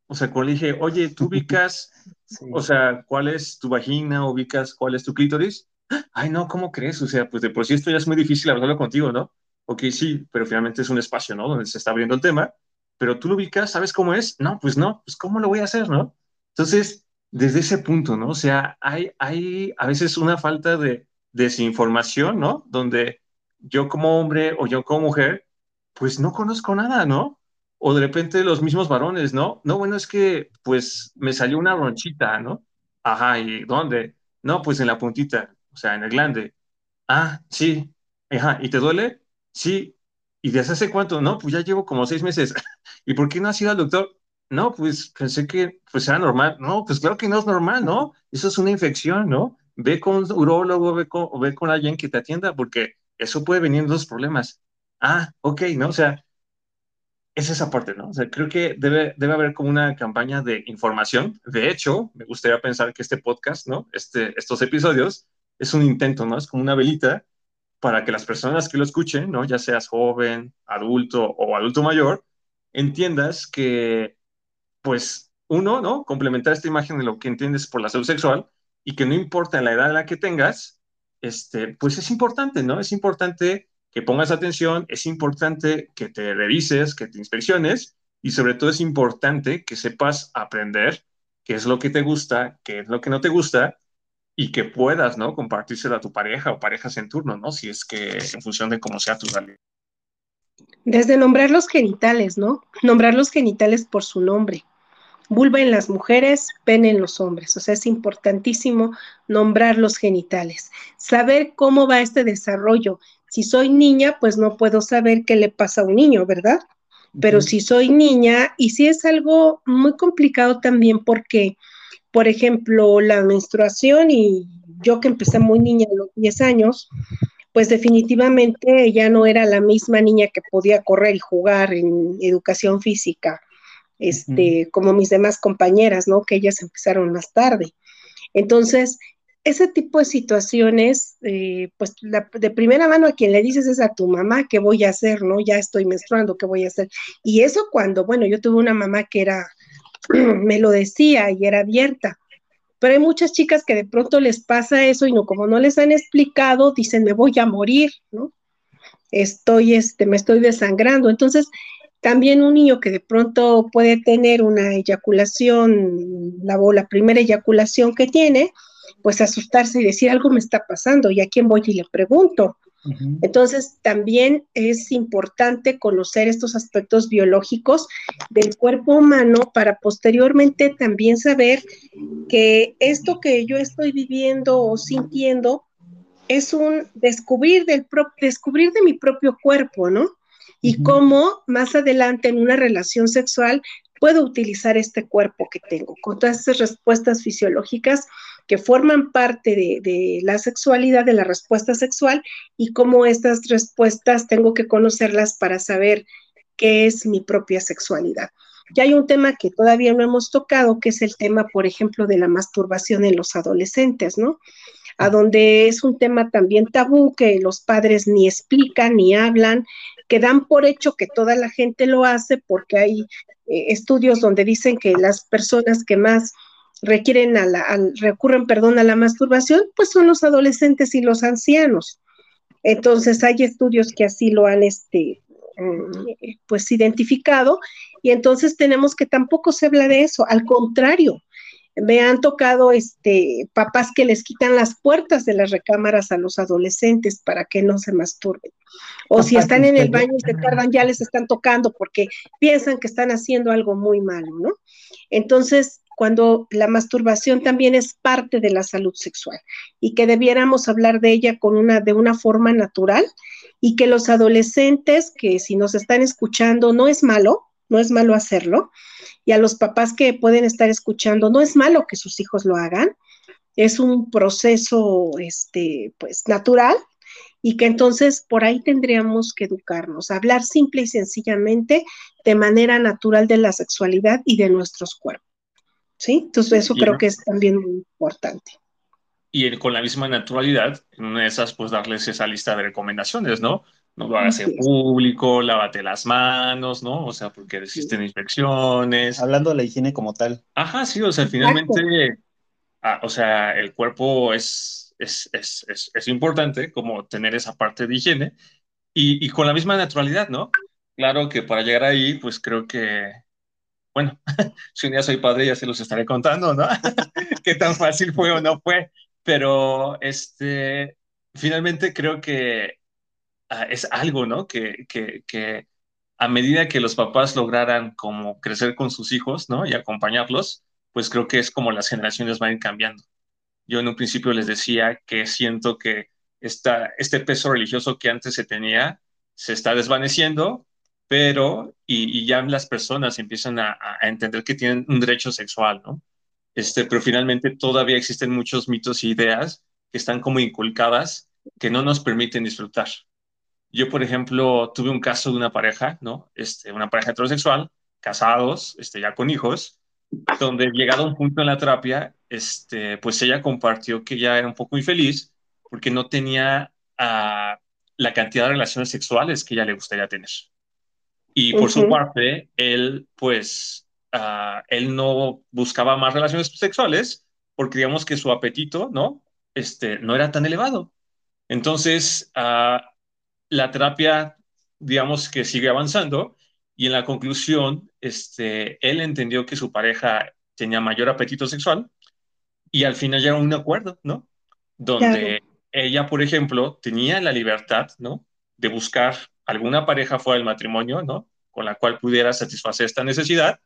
Speaker 2: O sea, cuando le dije, oye, ¿tú ubicas, (laughs) o sea, cuál es tu vagina, ubicas cuál es tu clítoris? Ay, no, ¿cómo crees? O sea, pues de por sí esto ya es muy difícil hablarlo contigo, ¿no? Ok, sí, pero finalmente es un espacio, ¿no? Donde se está abriendo el tema, pero tú lo ubicas, ¿sabes cómo es? No, pues no, pues ¿cómo lo voy a hacer, no? Entonces, desde ese punto, ¿no? O sea, hay, hay a veces una falta de desinformación, ¿no? Donde yo como hombre o yo como mujer, pues no conozco nada, ¿no? o de repente los mismos varones, ¿no? No, bueno, es que pues me salió una ronchita, ¿no? Ajá, ¿y dónde? No, pues en la puntita, o sea, en el glande. Ah, sí, ajá, ¿y te duele? Sí. ¿y desde hace cuánto? No, pues ya llevo como seis meses. (laughs) ¿Y por qué no has ido al doctor? No, pues pensé que pues era normal. No, pues claro que no es normal, ¿no? Eso es una infección, ¿no? Ve con un urólogo, ve con, ve con alguien que te atienda, porque eso puede venir en dos problemas. Ah, ok, ¿no? O sea, es esa parte, ¿no? O sea, creo que debe, debe haber como una campaña de información. De hecho, me gustaría pensar que este podcast, ¿no? Este, estos episodios es un intento, ¿no? Es como una velita para que las personas que lo escuchen, ¿no? Ya seas joven, adulto o adulto mayor, entiendas que, pues, uno, ¿no? Complementar esta imagen de lo que entiendes por la salud sexual y que no importa la edad en la que tengas, este, pues es importante, ¿no? Es importante que pongas atención, es importante que te revises, que te inspecciones y sobre todo es importante que sepas aprender qué es lo que te gusta, qué es lo que no te gusta y que puedas, ¿no? Compartírselo a tu pareja o parejas en turno, ¿no? Si es que en función de cómo sea tu salud.
Speaker 3: Desde nombrar los genitales, ¿no? Nombrar los genitales por su nombre. Vulva en las mujeres, pene en los hombres. O sea, es importantísimo nombrar los genitales. Saber cómo va este desarrollo. Si soy niña, pues no puedo saber qué le pasa a un niño, ¿verdad? Pero si soy niña, y si es algo muy complicado también porque, por ejemplo, la menstruación y yo que empecé muy niña a los 10 años, pues definitivamente ya no era la misma niña que podía correr y jugar en educación física, este, como mis demás compañeras, ¿no? Que ellas empezaron más tarde. Entonces, ese tipo de situaciones, eh, pues de primera mano a quien le dices es a tu mamá, ¿qué voy a hacer? ¿No? Ya estoy menstruando, ¿qué voy a hacer? Y eso cuando, bueno, yo tuve una mamá que era, (clears throat) me lo decía y era abierta, pero hay muchas chicas que de pronto les pasa eso y no, como no les han explicado, dicen, me voy a morir, ¿no? Estoy, este, me estoy desangrando. Entonces, también un niño que de pronto puede tener una eyaculación, la, la primera eyaculación que tiene, pues asustarse y decir algo me está pasando y a quién voy y le pregunto. Entonces, también es importante conocer estos aspectos biológicos del cuerpo humano para posteriormente también saber que esto que yo estoy viviendo o sintiendo es un descubrir del descubrir de mi propio cuerpo, ¿no? Y cómo más adelante en una relación sexual puedo utilizar este cuerpo que tengo con todas esas respuestas fisiológicas que forman parte de, la sexualidad, de la respuesta sexual y cómo estas respuestas tengo que conocerlas para saber qué es mi propia sexualidad. Ya hay un tema que todavía no hemos tocado, que es el tema, por ejemplo, de la masturbación en los adolescentes, ¿no? A donde es un tema también tabú que los padres ni explican ni hablan, que dan por hecho que toda la gente lo hace porque hay eh, estudios donde dicen que las personas que más requieren a la, recurren, perdón, a la masturbación, pues son los adolescentes y los ancianos. Entonces hay estudios que así lo han este, mm, pues identificado y entonces tenemos que tampoco se habla de eso, al contrario, me han tocado este papás que les quitan las puertas de las recámaras a los adolescentes para que no se masturben. O si están en el baño y se tardan, ya les están tocando porque piensan que están haciendo algo muy malo, ¿no? Entonces, cuando la masturbación también es parte de la salud sexual y que debiéramos hablar de ella con una, de una forma natural y que los adolescentes que si nos están escuchando no es malo, no es malo hacerlo, y a los papás que pueden estar escuchando, no es malo que sus hijos lo hagan, es un proceso este, pues, natural y que entonces por ahí tendríamos que educarnos, hablar simple y sencillamente de manera natural de la sexualidad y de nuestros cuerpos. ¿Sí? Entonces eso creo que es también muy importante.
Speaker 2: Y con la misma naturalidad, en una de esas, pues darles esa lista de recomendaciones, ¿no? No lo hagas en público, lávate las manos, ¿no? O sea, porque existen infecciones.
Speaker 1: Hablando de la higiene como tal.
Speaker 2: Ajá, sí, o sea, finalmente, ah, o sea, el cuerpo es, es, es, es, importante como tener esa parte de higiene y, y con la misma naturalidad, ¿no? Claro que para llegar ahí, pues creo que bueno, (laughs) si un día soy padre ya se los estaré contando, ¿no? (laughs) Qué tan fácil fue o no fue, pero este, finalmente creo que ah, es algo, ¿no? Que, que, que a medida que los papás lograran como crecer con sus hijos, ¿no? Y acompañarlos, pues creo que es como las generaciones van cambiando. Yo en un principio les decía que siento que esta, este peso religioso que antes se tenía, se está desvaneciendo, pero y, ya las personas empiezan a, a, entender que tienen un derecho sexual, ¿no? Este, pero finalmente todavía existen muchos mitos e ideas que están como inculcadas que no nos permiten disfrutar. Yo, por ejemplo, tuve un caso de una pareja, ¿no? Este, una pareja heterosexual, casados, este, ya con hijos, donde llegado a un punto en la terapia, este, pues ella compartió que ya era un poco infeliz porque no tenía uh, la cantidad de relaciones sexuales que ella le gustaría tener. Y por uh -huh. su parte, él, pues, uh, él no buscaba más relaciones sexuales porque digamos que su apetito, ¿no? Este, no era tan elevado. Entonces, uh, la terapia, digamos que sigue avanzando y en la conclusión, este, él entendió que su pareja tenía mayor apetito sexual y al final llegaron a un acuerdo, ¿no? Donde claro. ella, por ejemplo, tenía la libertad, ¿no? De buscar alguna pareja fuera del matrimonio, ¿no? Con la cual pudiera satisfacer esta necesidad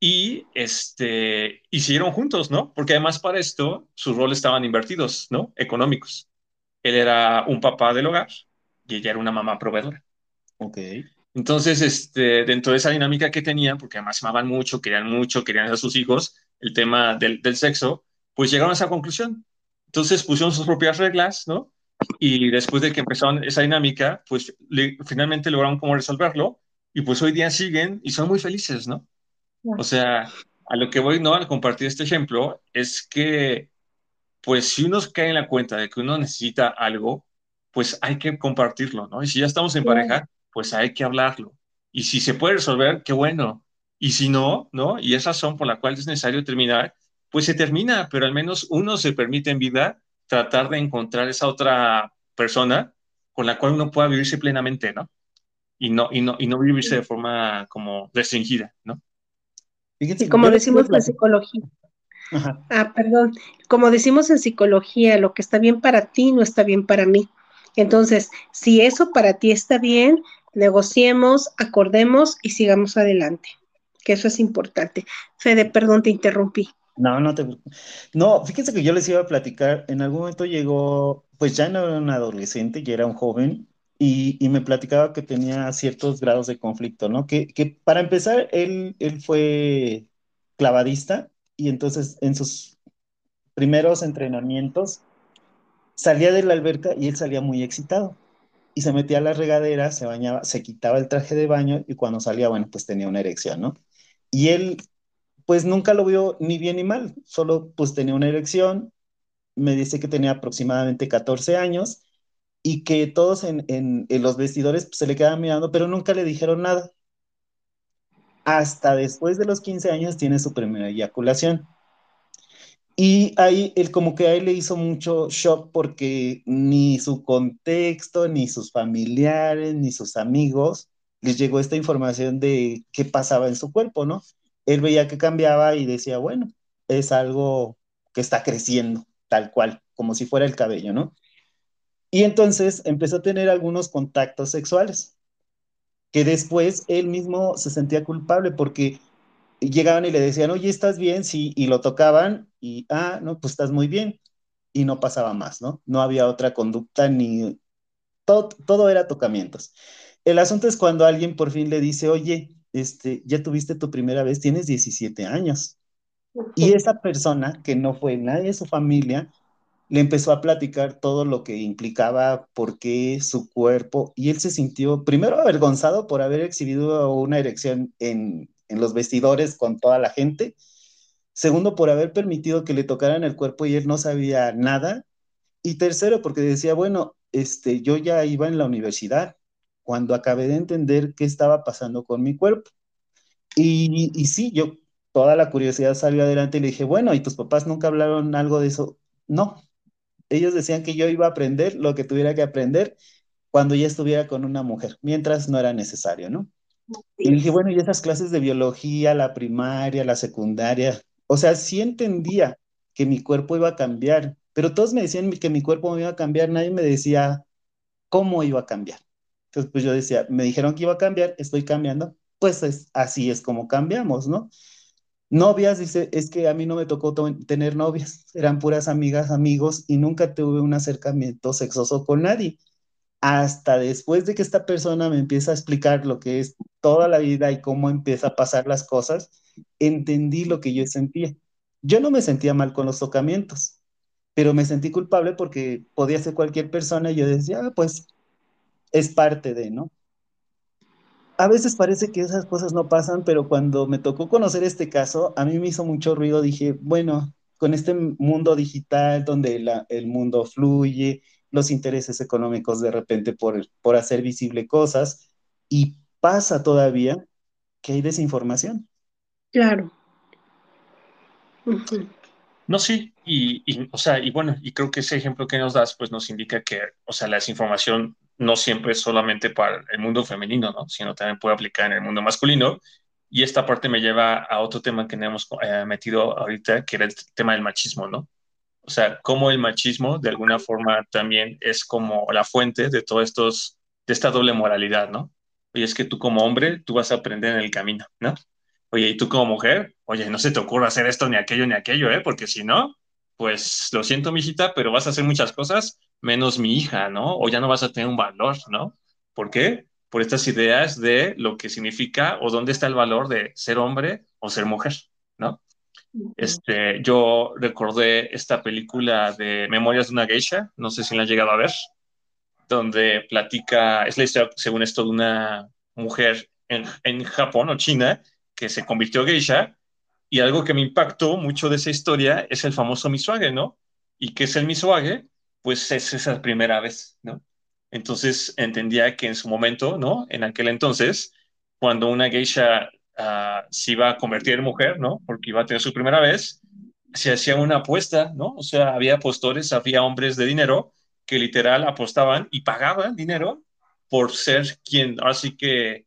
Speaker 2: y este y siguieron juntos, ¿no? Porque además para esto sus roles estaban invertidos, ¿no? Económicos. Él era un papá del hogar y ella era una mamá proveedora.
Speaker 1: Ok.
Speaker 2: Entonces, este, dentro de esa dinámica que tenían, porque además se amaban mucho, querían mucho, querían a sus hijos, el tema del, del sexo, pues llegaron a esa conclusión. Entonces pusieron sus propias reglas, ¿no? Y después de que empezaron esa dinámica, pues le, finalmente lograron cómo resolverlo y pues hoy día siguen y son muy felices, ¿no? O sea, a lo que voy, ¿no? Al compartir este ejemplo es que, pues si uno cae en la cuenta de que uno necesita algo, pues hay que compartirlo, ¿no? Y si ya estamos en pareja, pues hay que hablarlo. Y si se puede resolver, qué bueno. Y si no, ¿no? Y esa razón por la cual es necesario terminar, pues se termina, pero al menos uno se permite en vida tratar de encontrar esa otra persona con la cual uno pueda vivirse plenamente, ¿no? Y no, y no, y no vivirse de forma como restringida, ¿no?
Speaker 3: Fíjense, como decimos en psicología. Ajá. Ah, perdón. Como decimos en psicología, lo que está bien para ti no está bien para mí. Entonces, si eso para ti está bien, negociemos, acordemos y sigamos adelante, que eso es importante. Fede, perdón, te interrumpí.
Speaker 1: No, no te No, fíjense que yo les iba a platicar, en algún momento llegó, pues ya no era un adolescente, ya era un joven, y, y me platicaba que tenía ciertos grados de conflicto, ¿no? Que, que para empezar, él, él fue clavadista, y entonces en sus primeros entrenamientos salía de la alberca y él salía muy excitado y se metía a la regadera, se bañaba, se quitaba el traje de baño y cuando salía, bueno, pues tenía una erección, ¿no? Y él, pues nunca lo vio ni bien ni mal, solo pues tenía una erección, me dice que tenía aproximadamente 14 años y que todos en, en, los vestidores pues, se le quedaban mirando, pero nunca le dijeron nada. Hasta después de los 15 años tiene su primera eyaculación. Y ahí, él como que a él le hizo mucho shock porque ni su contexto, ni sus familiares, ni sus amigos les llegó esta información de qué pasaba en su cuerpo, ¿no? Él veía que cambiaba y decía, bueno, es algo que está creciendo, tal cual, como si fuera el cabello, ¿no? Y entonces empezó a tener algunos contactos sexuales, que después él mismo se sentía culpable porque llegaban y le decían, oye, ¿estás bien? Sí, y lo tocaban y, ah, no, pues estás muy bien. Y no pasaba más, ¿no? No había otra conducta ni... Todo, todo era tocamientos. El asunto es cuando alguien por fin le dice, oye, este, ya tuviste tu primera vez, tienes 17 años. Y esa persona, que no fue nadie de su familia, le empezó a platicar todo lo que implicaba, por qué, su cuerpo, y él se sintió primero avergonzado por haber exhibido una erección en, en los vestidores con toda la gente. Segundo, por haber permitido que le tocaran el cuerpo y él no sabía nada. Y tercero, porque decía, bueno, este, yo ya iba en la universidad cuando acabé de entender qué estaba pasando con mi cuerpo. Y, y sí, yo, toda la curiosidad salió adelante y le dije, bueno, ¿y tus papás nunca hablaron algo de eso? No, ellos decían que yo iba a aprender lo que tuviera que aprender cuando ya estuviera con una mujer, mientras no era necesario, ¿no? Y dije, bueno, y esas clases de biología, la primaria, la secundaria, o sea, sí entendía que mi cuerpo iba a cambiar, pero todos me decían que mi cuerpo me iba a cambiar, nadie me decía cómo iba a cambiar. Entonces, pues yo decía, me dijeron que iba a cambiar, estoy cambiando, pues es, así es como cambiamos, ¿no? Novias, dice, es que a mí no me tocó tener novias, (laughs) eran puras amigas, amigos, y nunca tuve un acercamiento sexoso con nadie hasta después de que esta persona me empieza a explicar lo que es toda la vida y cómo empieza a pasar las cosas, entendí lo que yo sentía. Yo no me sentía mal con los tocamientos, pero me sentí culpable porque podía ser cualquier persona y yo decía, ah, pues es parte de, ¿no? A veces parece que esas cosas no pasan, pero cuando me tocó conocer este caso, a mí me hizo mucho ruido. Dije, bueno, con este mundo digital donde el mundo fluye, los intereses económicos de repente por, por hacer visible cosas, y pasa todavía que hay desinformación.
Speaker 3: Claro.
Speaker 2: No, sí, y, y, o sea, y bueno, y creo que ese ejemplo que nos das, pues nos indica que, o sea, la desinformación no siempre es solamente para el mundo femenino, ¿no? Sino también puede aplicar en el mundo masculino. Y esta parte me lleva a otro tema que hemos eh, metido ahorita, que era el tema del machismo, ¿no? O sea, cómo el machismo de alguna forma también es como la fuente de todos estos, de esta doble moralidad, ¿no? Oye, es que tú como hombre, tú vas a aprender en el camino, ¿no? Oye, y tú como mujer, oye, no se te ocurra hacer esto ni aquello ni aquello, ¿eh? Porque si no, pues lo siento, mijita, pero vas a hacer muchas cosas menos mi hija, ¿no? O ya no vas a tener un valor, ¿no? ¿Por qué? Por estas ideas de lo que significa o dónde está el valor de ser hombre o ser mujer, ¿no? Este, yo recordé esta película de Memorias de una geisha, no sé si la han llegado a ver, donde platica, es la historia, según esto, de una mujer en, en Japón o China que se convirtió geisha y algo que me impactó mucho de esa historia es el famoso misuage, ¿no? ¿Y qué es el misuage? Pues es esa primera vez, ¿no? Entonces entendía que en su momento, ¿no? En aquel entonces, cuando una geisha uh, se iba a convertir en mujer, ¿no? Porque iba a tener su primera vez, se hacía una apuesta, ¿no? O sea, había apostores, había hombres de dinero que literal apostaban y pagaban dinero por ser quien, así que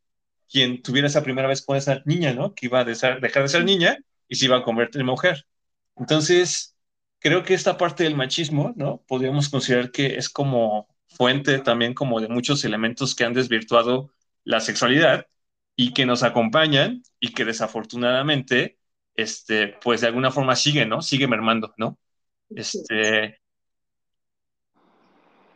Speaker 2: quien tuviera esa primera vez con esa niña, ¿no? Que iba a dejar de ser niña y se iba a convertir en mujer. Entonces, creo que esta parte del machismo, ¿no? Podríamos considerar que es como fuente también como de muchos elementos que han desvirtuado la sexualidad y que nos acompañan y que desafortunadamente, este, pues de alguna forma sigue, ¿no? Sigue mermando, ¿no? Este,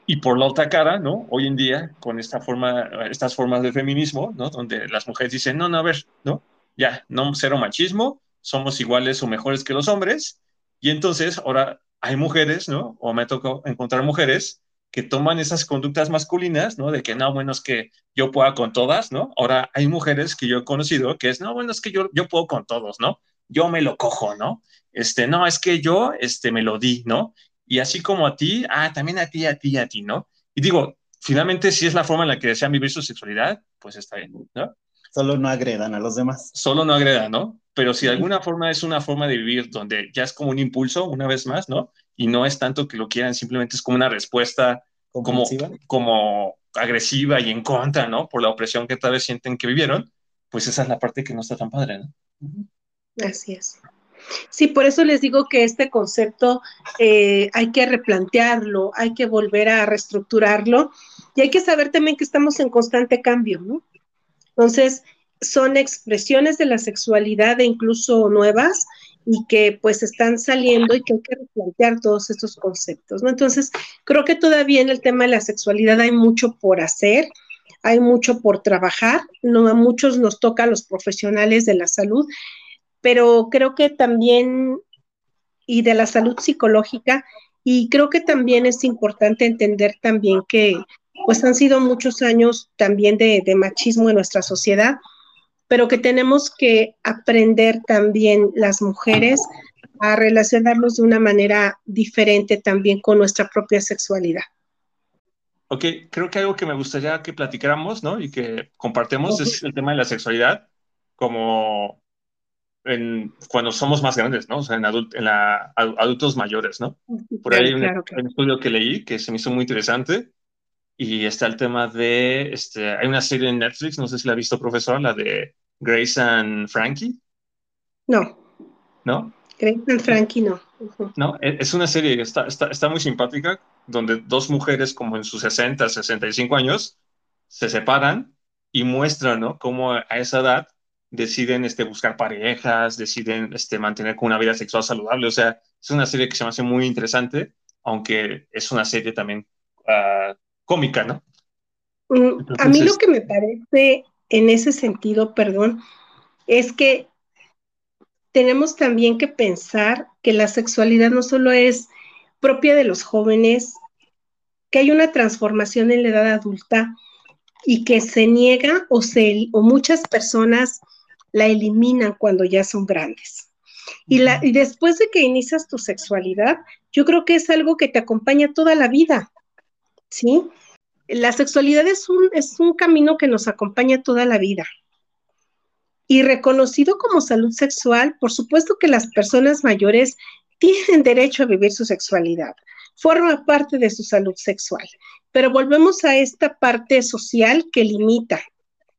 Speaker 2: y por la otra cara, ¿no? Hoy en día, con esta forma, estas formas de feminismo, ¿no? Donde las mujeres dicen, no, no, a ver, ¿no? Ya, no, cero machismo, somos iguales o mejores que los hombres. Y entonces ahora hay mujeres, ¿no? O me tocó encontrar mujeres que toman esas conductas masculinas, ¿no? De que no, bueno, es que yo pueda con todas, ¿no? Ahora hay mujeres que yo he conocido que es, no, bueno, es que yo, yo puedo con todos, ¿no? Yo me lo cojo, ¿no? Este, no, es que yo, este, me lo di, ¿no? Y así como a ti, ah, también a ti, a ti, a ti, ¿no? Y digo, finalmente, si es la forma en la que desean vivir su sexualidad, pues está bien, ¿no?
Speaker 1: Solo no agredan a los demás.
Speaker 2: Solo no agredan, ¿no? Pero si de alguna forma es una forma de vivir donde ya es como un impulso, una vez más, ¿no? y no es tanto que lo quieran, simplemente es como una respuesta como, como agresiva y en contra, ¿no? Por la opresión que tal vez sienten que vivieron, pues esa es la parte que no está tan padre, ¿no?
Speaker 3: Así es. Sí, por eso les digo que este concepto eh, hay que replantearlo, hay que volver a reestructurarlo y hay que saber también que estamos en constante cambio, ¿no? Entonces, son expresiones de la sexualidad e incluso nuevas y que pues están saliendo y que hay que replantear todos estos conceptos. Entonces, creo que todavía en el tema de la sexualidad hay mucho por hacer, hay mucho por trabajar, no a muchos nos toca a los profesionales de la salud, pero creo que también y de la salud psicológica y creo que también es importante entender también que pues han sido muchos años también de, de machismo en nuestra sociedad pero que tenemos que aprender también las mujeres a relacionarnos de una manera diferente también con nuestra propia sexualidad.
Speaker 2: Ok, creo que algo que me gustaría que platicáramos, ¿no? Y que compartemos es el tema de la sexualidad como en, cuando somos más grandes, ¿no? O sea, en, en la, adultos mayores, ¿no? Por ahí hay un, estudio que leí que se me hizo muy interesante y está el tema de, este, hay una serie en Netflix, no sé si la ha visto, profesor, la de Grace and Frankie.
Speaker 3: No.
Speaker 2: ¿No?
Speaker 3: Grace and Frankie no.
Speaker 2: No, e, es una serie, está, está, está muy simpática, donde dos mujeres como en sus 60, 65 años se separan y muestran, ¿no? Cómo a esa edad deciden este, buscar parejas, deciden este, mantener una vida sexual saludable. O sea, es una serie que se me hace muy interesante, aunque es una serie también uh, cómica, ¿no?
Speaker 3: Mm, a mí lo que me parece en ese sentido, perdón, es que tenemos también que pensar que la sexualidad no solo es propia de los jóvenes, que hay una transformación en la edad adulta y que se niega o, se, o muchas personas la eliminan cuando ya son grandes. Y, la, y después de que inicias tu sexualidad, yo creo que es algo que te acompaña toda la vida, ¿sí? La sexualidad es un, es un camino que nos acompaña toda la vida. Y reconocido como salud sexual, por supuesto que las personas mayores tienen derecho a vivir su sexualidad forma parte de su salud sexual. Pero volvemos a esta parte social que limita,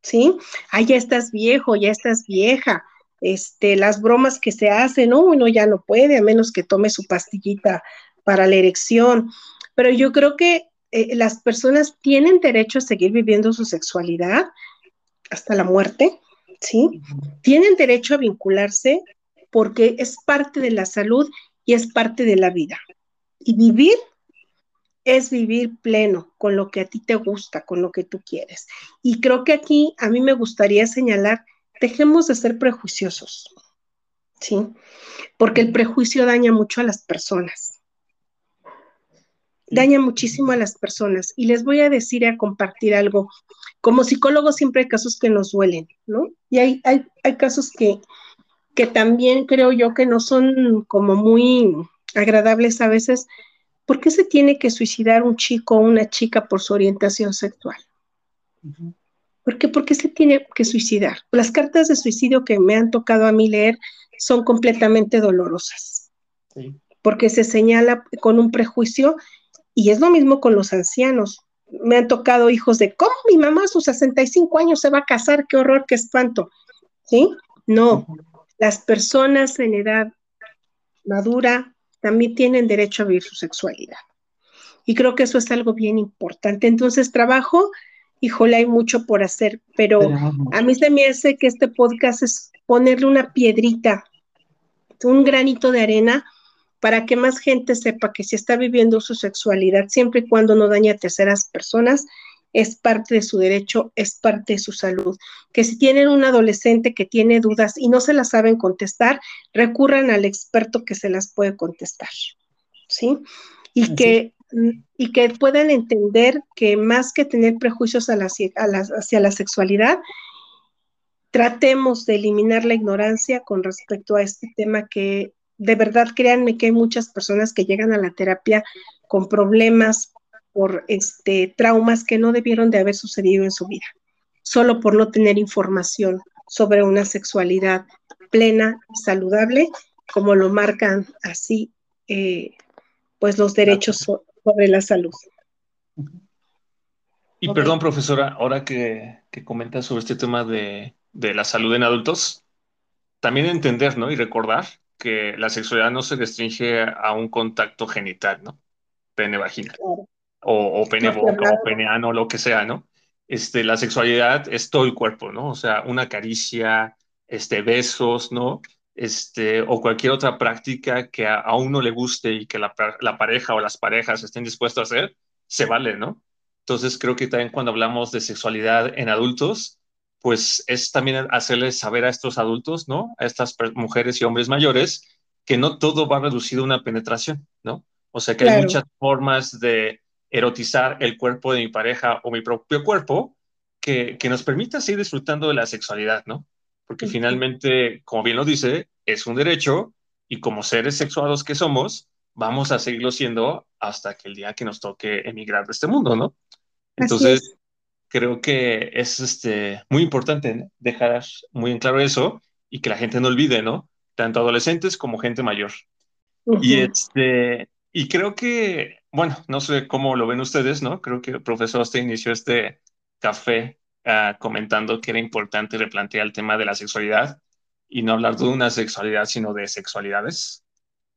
Speaker 3: ¿sí? Ah, ya estás viejo, ya estás vieja. Este, las bromas que se hacen, no, uno ya no puede, a menos que tome su pastillita para la erección. Pero yo creo que eh, las personas tienen derecho a seguir viviendo su sexualidad hasta la muerte, ¿sí? Tienen derecho a vincularse porque es parte de la salud y es parte de la vida. Y vivir es vivir pleno con lo que a ti te gusta, con lo que tú quieres. Y creo que aquí a mí me gustaría señalar, dejemos de ser prejuiciosos, ¿sí? Porque el prejuicio daña mucho a las personas. Daña muchísimo a las personas. Y les voy a decir y a compartir algo. Como psicólogos siempre hay casos que nos duelen, ¿no? Y hay, hay, hay casos que, que también creo yo que no son como muy agradables a veces, ¿por qué se tiene que suicidar un chico o una chica por su orientación sexual? ¿Por qué? ¿Por qué se tiene que suicidar? Las cartas de suicidio que me han tocado a mí leer son completamente dolorosas, porque se señala con un prejuicio y es lo mismo con los ancianos. Me han tocado hijos de, ¿cómo mi mamá a sus 65 años se va a casar? ¡Qué horror, qué espanto! ¿Sí? No, las personas en edad madura también tienen derecho a vivir su sexualidad. Y creo que eso es algo bien importante. Entonces, trabajo, híjole, hay mucho por hacer, pero a mí se me hace que este podcast es ponerle una piedrita, un granito de arena para que más gente sepa que si está viviendo su sexualidad, siempre y cuando no daña a terceras personas, es parte de su derecho, es parte de su salud. Que si tienen un adolescente que tiene dudas y no se las saben contestar, recurran al experto que se las puede contestar. ¿Sí? Y que, y que puedan entender que más que tener prejuicios hacia la sexualidad, tratemos de eliminar la ignorancia con respecto a este tema que de verdad créanme que hay muchas personas que llegan a la terapia con problemas por este, traumas que no debieron de haber sucedido en su vida, solo por no tener información sobre una sexualidad plena, saludable, como lo marcan así, eh, pues los derechos sobre la salud.
Speaker 2: Y perdón, profesora, ahora que, que comentas sobre este tema de, de, la salud en adultos, también entender, ¿no? Y recordar que la sexualidad no se restringe a un contacto genital, ¿no? Pene-vagina o, o pene boca o peneano, lo que sea, ¿no? Este, la sexualidad es todo el cuerpo, ¿no? O sea, una caricia, este, besos, ¿no? Este, o cualquier otra práctica que a, uno le guste y que la, la, pareja o las parejas estén dispuestos a hacer, se vale, ¿no? Entonces creo que también cuando hablamos de sexualidad en adultos, pues es también hacerles saber a estos adultos, ¿no? A estas mujeres y hombres mayores, que no todo va reducido a una penetración, ¿no? O sea que hay muchas formas de, erotizar el cuerpo de mi pareja o mi propio cuerpo que, que nos permita seguir disfrutando de la sexualidad, ¿no? Porque finalmente, como bien lo dice, es un derecho y como seres sexuados que somos, vamos a seguirlo siendo hasta que el día que nos toque emigrar de este mundo, ¿no? Entonces, creo que es este, muy importante dejar muy en claro eso y que la gente no olvide, ¿no? Tanto adolescentes como gente mayor. Y este, y creo que, bueno, no sé cómo lo ven ustedes, ¿no? Creo que el profesor usted inició este café uh, comentando que era importante replantear el tema de la sexualidad y no hablar de una sexualidad, sino de sexualidades.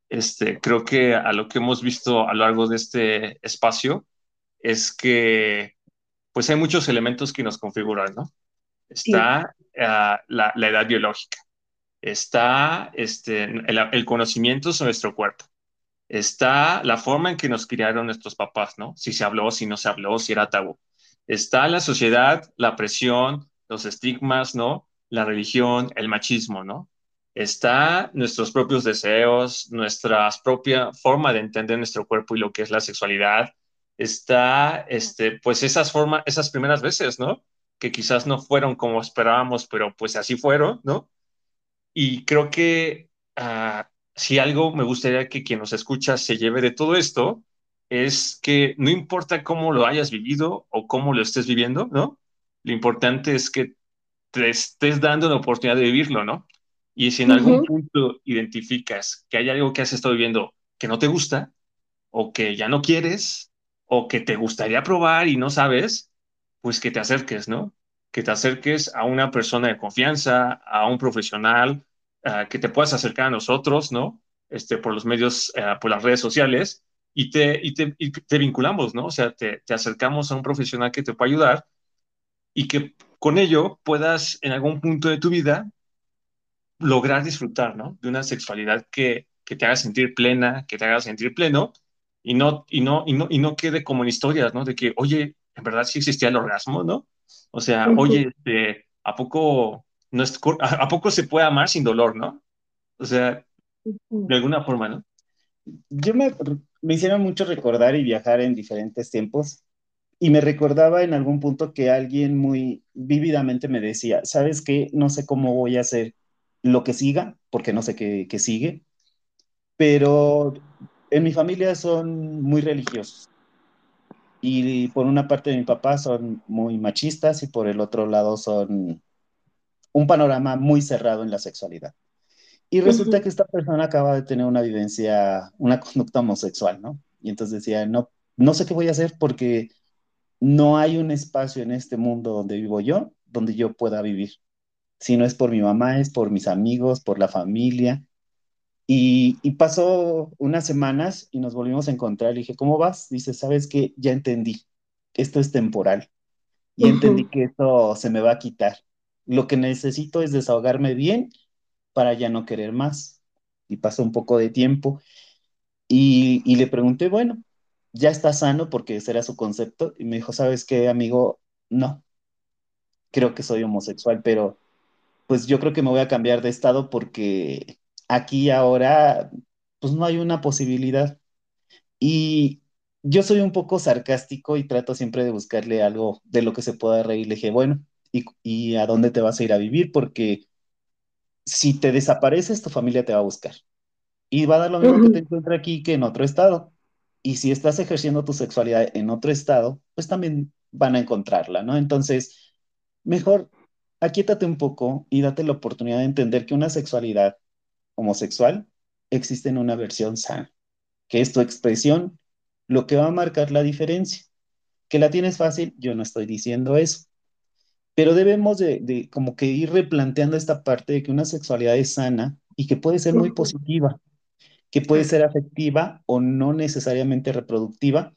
Speaker 2: Este, creo que a lo que hemos visto a lo largo de este espacio es que pues hay muchos elementos que nos configuran, ¿no? Está uh, la, la, edad biológica, está este, el, el conocimiento sobre nuestro cuerpo, está la forma en que nos criaron nuestros papás, ¿no? Si se habló, si no se habló, si era tabú. Está la sociedad, la presión, los estigmas, ¿no? La religión, el machismo, ¿no? Está nuestros propios deseos, nuestra propia forma de entender nuestro cuerpo y lo que es la sexualidad. Está, este, pues esas formas, esas primeras veces, ¿no? Que quizás no fueron como esperábamos, pero pues así fueron, ¿no? Y creo que uh, si algo me gustaría que quien nos escucha se lleve de todo esto, es que no importa cómo lo hayas vivido o cómo lo estés viviendo, ¿no? Lo importante es que te estés dando la oportunidad de vivirlo, ¿no? Y si en algún punto identificas que hay algo que has estado viviendo que no te gusta, o que ya no quieres, o que te gustaría probar y no sabes, pues que te acerques, ¿no? Que te acerques a una persona de confianza, a un profesional, uh, que te puedas acercar a nosotros, ¿no? Este, por los medios, uh, por las redes sociales, y te, y te, te vinculamos, ¿no? O sea, te, te, acercamos a un profesional que te pueda ayudar y que con ello puedas en algún punto de tu vida lograr disfrutar, ¿no? De una sexualidad que, que te haga sentir plena, que te haga sentir pleno y no, y no, y no, y no quede como en historias, ¿no? De que, oye, en verdad sí existía el orgasmo, ¿no? O sea, uh -huh. oye, este, ¿a poco, no es, ¿a poco se puede amar sin dolor, no? O sea, uh -huh. de alguna forma, ¿no?
Speaker 1: Yo me, me hicieron mucho recordar y viajar en diferentes tiempos y me recordaba en algún punto que alguien muy vívidamente me decía, ¿sabes qué? No sé cómo voy a hacer lo que siga, porque no sé qué, qué sigue, pero en mi familia son muy religiosos. Y por una parte de mi papá son muy machistas y por el otro lado son un panorama muy cerrado en la sexualidad. Y resulta que esta persona acaba de tener una vivencia, una conducta homosexual, ¿no? Y entonces decía, no, no sé qué voy a hacer porque no hay un espacio en este mundo donde vivo yo, donde yo pueda vivir. Si no es por mi mamá, es por mis amigos, por la familia. Y, y pasó unas semanas y nos volvimos a encontrar. Le dije, ¿cómo vas? Dice, ¿sabes qué? Ya entendí. Esto es temporal. Y uh -huh. entendí que esto se me va a quitar. Lo que necesito es desahogarme bien para ya no querer más. Y pasó un poco de tiempo y, y, le pregunté, bueno, ¿ya está sano? Porque ese era su concepto. Y me dijo, ¿sabes qué, amigo? No, creo que soy homosexual, pero pues yo creo que me voy a cambiar de estado porque aquí ahora, pues no hay una posibilidad. Y yo soy un poco sarcástico y trato siempre de buscarle algo de lo que se pueda reír. Le dije, bueno, ¿y, y a dónde te vas a ir a vivir? Porque si te desapareces, tu familia te va a buscar. Y va a dar lo mismo que te encuentre aquí que en otro estado. Y si estás ejerciendo tu sexualidad en otro estado, pues también van a encontrarla, ¿no? Entonces, mejor aquíétate un poco y date la oportunidad de entender que una sexualidad homosexual existe en una versión sana, que es tu expresión lo que va a marcar la diferencia. Que la tienes fácil, yo no estoy diciendo eso, pero debemos de, de, como que ir replanteando esta parte de que una sexualidad es sana y que puede ser muy positiva, que puede ser afectiva o no necesariamente reproductiva,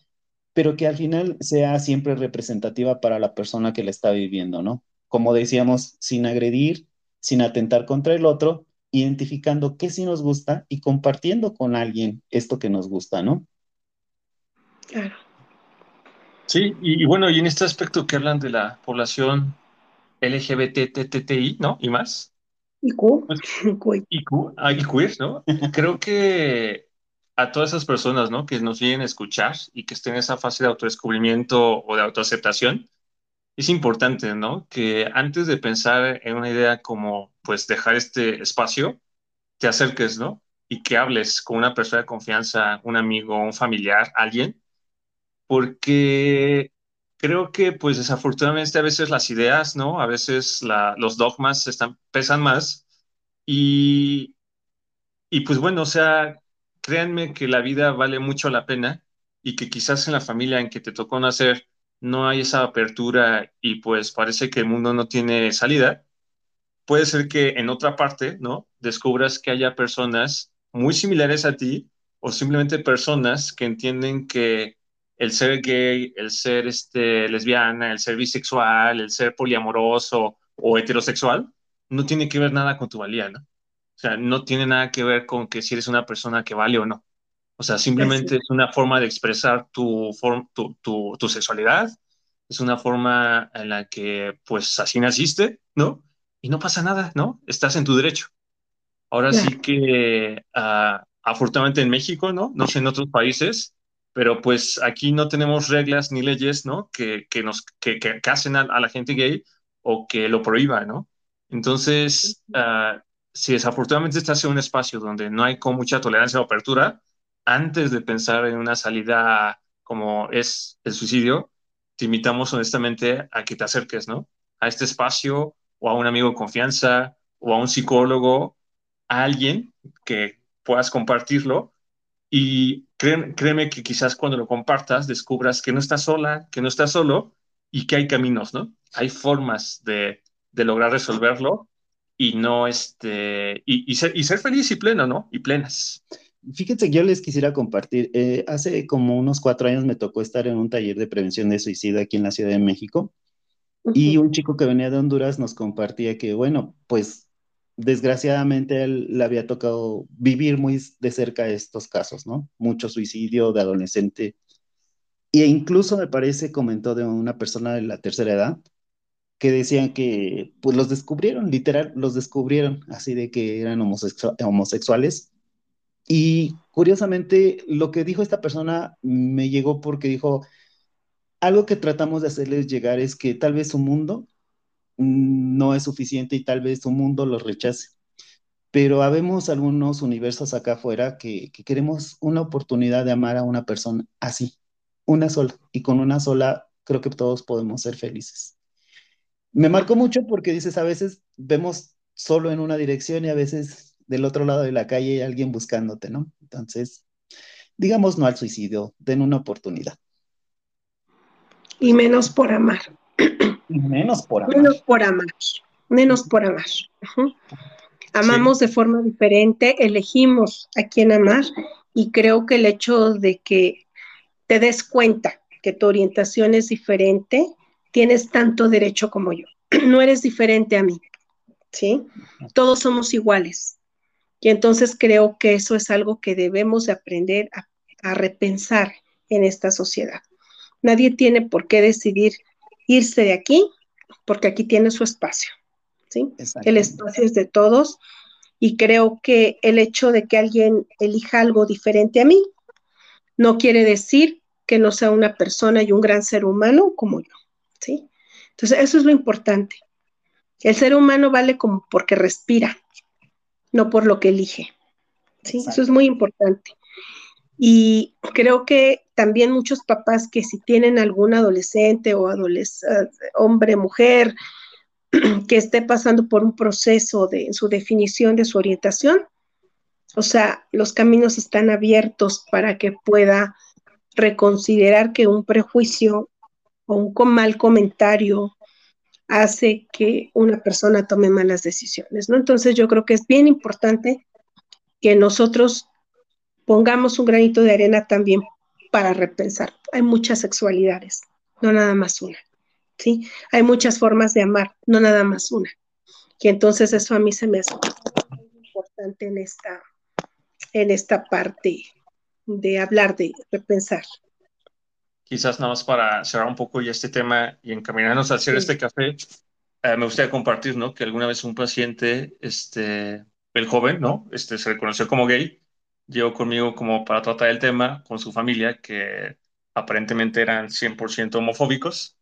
Speaker 1: pero que al final sea siempre representativa para la persona que la está viviendo, ¿no? Como decíamos, sin agredir, sin atentar contra el otro, identificando qué sí nos gusta y compartiendo con alguien esto que nos gusta, ¿no?
Speaker 3: Claro.
Speaker 2: Sí, y, y bueno, y en este aspecto que hablan de la población LGBTTTI, ¿no? Y más.
Speaker 3: Y Q.
Speaker 2: Pues, (laughs) y Q, ah, queer, ¿no? Creo que a todas esas personas, ¿no? Que nos vienen a escuchar y que estén en esa fase de autodescubrimiento o de autoaceptación, es importante, ¿no? Que antes de pensar en una idea como, pues, dejar este espacio, te acerques, ¿no? Y que hables con una persona de confianza, un amigo, un familiar, alguien, porque creo que, pues, desafortunadamente a veces las ideas, ¿no? A veces los dogmas pesan más y, y, pues, bueno, o sea, créanme que la vida vale mucho la pena y que quizás en la familia en que te tocó nacer no hay esa apertura y pues parece que el mundo no tiene salida, puede ser que en otra parte, ¿no? Descubras que haya personas muy similares a ti o simplemente personas que entienden que el ser gay, el ser este, lesbiana, el ser bisexual, el ser poliamoroso o heterosexual, no tiene que ver nada con tu valía, ¿no? O sea, no tiene nada que ver con que si eres una persona que vale o no. O sea, simplemente es una forma de expresar tu, tu, tu, tu, sexualidad es una forma en la que, pues, así naciste, ¿no? Y no pasa nada, ¿no? Estás en tu derecho. Ahora sí que, uh, afortunadamente en México, ¿no? No sé en otros países, pero pues aquí no tenemos reglas ni leyes, ¿no? Que, que nos, que, que casen a, a, la gente gay o que lo prohíba, ¿no? Entonces, uh, si desafortunadamente estás en un espacio donde no hay con mucha tolerancia o apertura, antes de pensar en una salida como es el suicidio, te invitamos honestamente a que te acerques, ¿no? A este espacio o a un amigo de confianza o a un psicólogo, a alguien que puedas compartirlo y créeme, que quizás cuando lo compartas descubras que no estás sola, que no estás solo y que hay caminos, ¿no? Hay formas de, de lograr resolverlo y no este y, y, ser, y ser feliz y pleno, ¿no? Y plenas.
Speaker 1: Fíjense, yo les quisiera compartir, eh, hace como unos cuatro años me tocó estar en un taller de prevención de suicidio aquí en la Ciudad de México uh -huh. y un chico que venía de Honduras nos compartía que, bueno, pues desgraciadamente él le había tocado vivir muy de cerca estos casos, ¿no? Mucho suicidio de adolescente. E incluso me parece comentó de una persona de la tercera edad que decían que pues los descubrieron, literal, los descubrieron así de que eran homosexu homosexuales. Y curiosamente lo que dijo esta persona me llegó porque dijo, algo que tratamos de hacerles llegar es que tal vez su mundo no es suficiente y tal vez su mundo los rechace. Pero habemos algunos universos acá afuera que, que, queremos una oportunidad de amar a una persona así, una sola. Y con una sola creo que todos podemos ser felices. Me marcó mucho porque dices, a veces vemos solo en una dirección y a veces del otro lado de la calle hay alguien buscándote, ¿no? Entonces, digamos no al suicidio, den una oportunidad.
Speaker 3: Y menos por amar.
Speaker 1: Menos por amar.
Speaker 3: Menos por amar. Menos por amar. Amamos sí. de forma diferente, elegimos a quién amar y creo que el hecho de que te des cuenta que tu orientación es diferente, tienes tanto derecho como yo. (clears throat) No eres diferente a mí, ¿sí? Todos somos iguales. Y entonces creo que eso es algo que debemos de aprender a, a repensar en esta sociedad. Nadie tiene por qué decidir irse de aquí, porque aquí tiene su espacio. ¿sí? El espacio es de todos y creo que el hecho de que alguien elija algo diferente a mí no quiere decir que no sea una persona y un gran ser humano como yo. ¿sí? Entonces, eso es lo importante. El ser humano vale como porque respira, no por lo que elige. ¿sí? Eso es muy importante. Y creo que también muchos papás que si tienen algún adolescente o adolescente, hombre, mujer, (clears throat) que esté pasando por un proceso de en su definición de su orientación, o sea, los caminos están abiertos para que pueda reconsiderar que un prejuicio o un mal comentario hace que una persona tome malas decisiones, ¿no? Entonces yo creo que es bien importante que nosotros pongamos un granito de arena también para repensar. Hay muchas sexualidades, no nada más una. ¿sí? Hay muchas formas de amar, no nada más una. Y entonces eso a mí se me hace muy importante en esta, en esta parte de hablar, de repensar.
Speaker 2: Quizás nada más para cerrar un poco ya este tema y encaminarnos a hacer sí. este café, eh, me gustaría compartir, ¿no? Que alguna vez un paciente, este, el joven, ¿no? Este, se reconoció como gay llegó conmigo como para tratar el tema con su familia, que aparentemente eran 100% homofóbicos.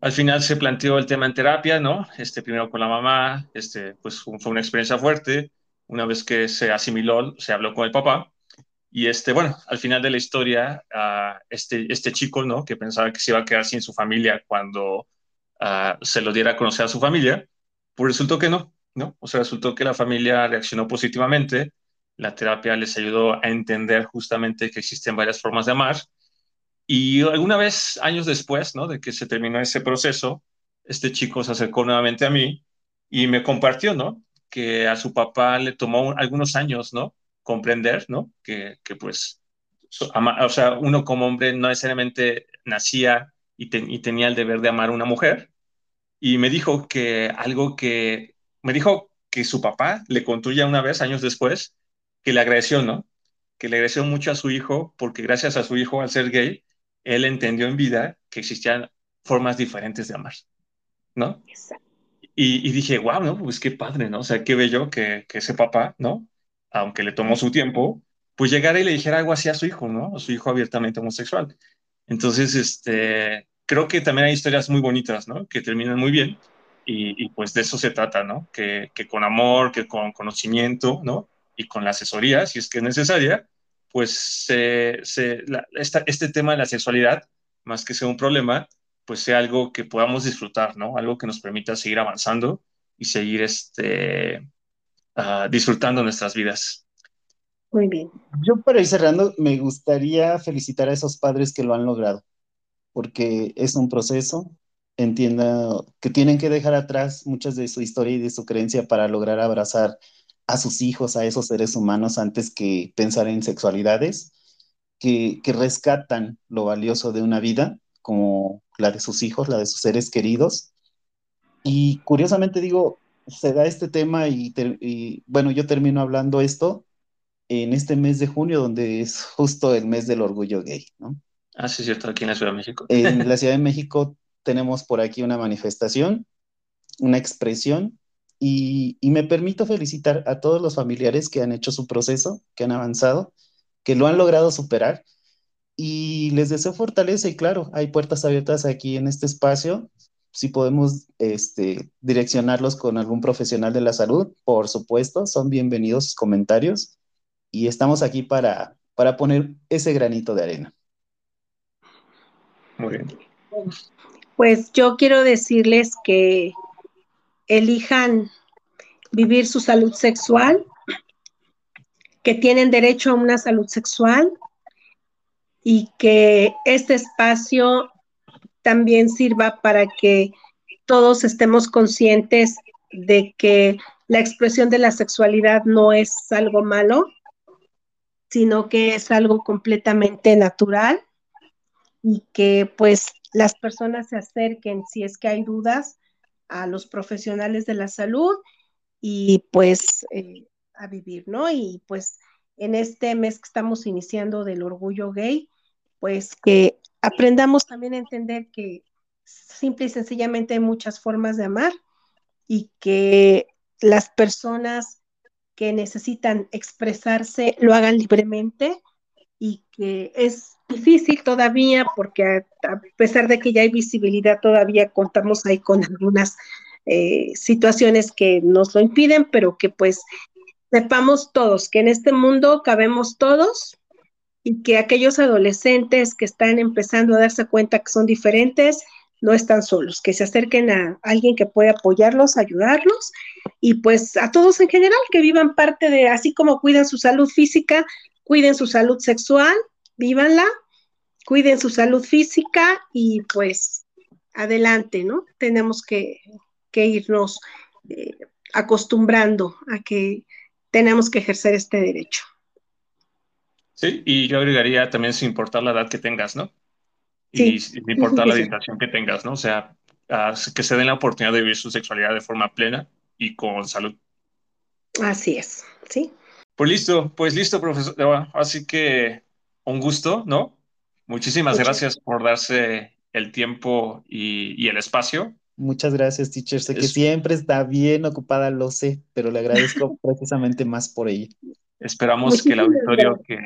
Speaker 2: Al final se planteó el tema en terapia, ¿no? Este, primero con la mamá, este, pues fue una experiencia fuerte. Una vez que se asimiló, se habló con el papá. Y este, bueno, al final de la historia, este, este chico, ¿no? Que pensaba que se iba a quedar sin su familia cuando se lo diera a conocer a su familia, pues resultó que no, ¿no? O sea, resultó que la familia reaccionó positivamente, la terapia les ayudó a entender justamente que existen varias formas de amar. Y alguna vez, años después, ¿no? De que se terminó ese proceso, este chico se acercó nuevamente a mí y me compartió, ¿no? Que a su papá le tomó algunos años, ¿no? Comprender, ¿no? Que, que pues, o sea, uno como hombre no necesariamente nacía y, te, y tenía el deber de amar a una mujer. Y me dijo que algo que, me dijo que su papá le contó ya una vez, años después, que le agradeció, ¿no? Que le agradeció mucho a su hijo porque gracias a su hijo, al ser gay, él entendió en vida que existían formas diferentes de amar, ¿no? Y, y, dije, wow, ¿no? Pues qué padre, ¿no? O sea, qué bello que, que ese papá, ¿no? Aunque le tomó su tiempo, pues llegara y le dijera algo así a su hijo, ¿no? A su hijo abiertamente homosexual. Entonces, este, creo que también hay historias muy bonitas, ¿no? Que terminan muy bien. Y, y pues de eso se trata, ¿no? Que, que, con amor, que con conocimiento, ¿no? Y con la asesoría, si es que es necesaria, pues se, se, la, esta, este tema de la sexualidad, más que sea un problema, pues sea algo que podamos disfrutar, ¿no? Algo que nos permita seguir avanzando y seguir este, uh, disfrutando nuestras vidas.
Speaker 3: Muy bien.
Speaker 1: Yo para ir cerrando, me gustaría felicitar a esos padres que lo han logrado, porque es un proceso, entienda que tienen que dejar atrás muchas de su historia y de su creencia para lograr abrazar a sus hijos, a esos seres humanos, antes que pensar en sexualidades, que, que rescatan lo valioso de una vida, como la de sus hijos, la de sus seres queridos. Y curiosamente digo, se da este tema y, y bueno, yo termino hablando esto en este mes de junio, donde es justo el mes del orgullo gay, ¿no?
Speaker 2: Ah, sí, cierto, aquí en la Ciudad de México.
Speaker 1: En (laughs) la Ciudad de México tenemos por aquí una manifestación, una expresión, y, y, me permito felicitar a todos los familiares que han hecho su proceso, que han avanzado, que lo han logrado superar, y les deseo fortaleza y claro, hay puertas abiertas aquí en este espacio. Si podemos este, direccionarlos con algún profesional de la salud, por supuesto, son bienvenidos sus comentarios y estamos aquí para, para poner ese granito de arena.
Speaker 2: Muy bien.
Speaker 3: Pues yo quiero decirles que elijan vivir su salud sexual, que tienen derecho a una salud sexual y que este espacio también sirva para que todos estemos conscientes de que la expresión de la sexualidad no es algo malo, sino que es algo completamente natural y que pues las personas se acerquen si es que hay dudas a los profesionales de la salud y pues eh, a vivir, ¿no? Y pues en este mes que estamos iniciando del orgullo gay, pues que aprendamos también a entender que simple y sencillamente hay muchas formas de amar y que las personas que necesitan expresarse lo hagan libremente y que es difícil todavía porque a, pesar de que ya hay visibilidad todavía contamos ahí con algunas eh, situaciones que nos lo impiden, pero que pues sepamos todos que en este mundo cabemos todos y que aquellos adolescentes que están empezando a darse cuenta que son diferentes, no están solos, que se acerquen a alguien que pueda apoyarlos, ayudarlos y pues a todos en general que vivan parte de, así como cuidan su salud física, cuiden su salud sexual, vívanla, cuiden su salud física y pues adelante, ¿no? Tenemos que, que irnos eh, acostumbrando a que tenemos que ejercer este derecho.
Speaker 2: Sí, y yo agregaría también sin importar la edad que tengas, ¿no? y sí. no importa la orientación que tengas, ¿no? O sea, que se den la oportunidad de vivir su sexualidad de forma plena y con salud.
Speaker 3: Así es, sí.
Speaker 2: Pues listo, pues listo, profesor. Así que un gusto, ¿no? Muchísimas Muchas. gracias por darse el tiempo y, y, el espacio.
Speaker 1: Muchas gracias, teacher. Sé es... que siempre está bien ocupada, lo sé, pero le agradezco (laughs) precisamente más por ello.
Speaker 2: Esperamos Muchísimas que el auditorio que,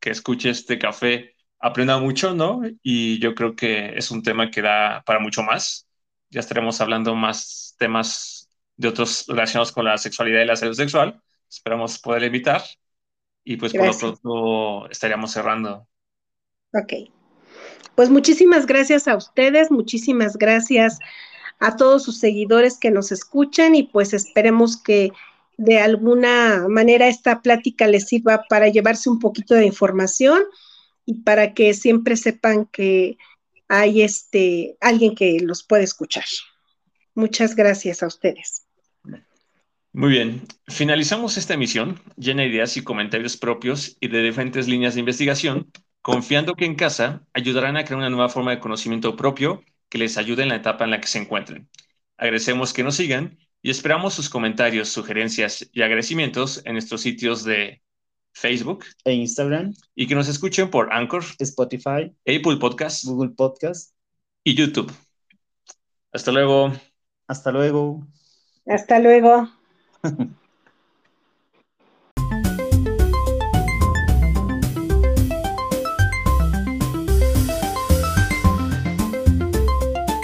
Speaker 2: que escuche este café aprenda mucho, ¿no? Y yo creo que es un tema que da para mucho más. Ya estaremos hablando más temas de otros relacionados con la sexualidad y la salud sexual. Esperamos poder invitar. Y pues gracias. por lo pronto estaríamos cerrando.
Speaker 3: Ok. Pues muchísimas gracias a ustedes, muchísimas gracias a todos sus seguidores que nos escuchan y pues esperemos que de alguna manera esta plática les sirva para llevarse un poquito de información y para que siempre sepan que hay este alguien que los puede escuchar. Muchas gracias a ustedes.
Speaker 2: Muy bien, finalizamos esta emisión llena de ideas y comentarios propios y de diferentes líneas de investigación, confiando que en casa ayudarán a crear una nueva forma de conocimiento propio que les ayude en la etapa en la que se encuentren. Agradecemos que nos sigan y esperamos sus comentarios, sugerencias y agradecimientos en nuestros sitios de Facebook
Speaker 1: e Instagram.
Speaker 2: Y que nos escuchen por Anchor,
Speaker 1: Spotify,
Speaker 2: Apple Podcast,
Speaker 1: Google Podcast
Speaker 2: y YouTube. Hasta luego.
Speaker 1: Hasta luego.
Speaker 3: Hasta luego. (laughs)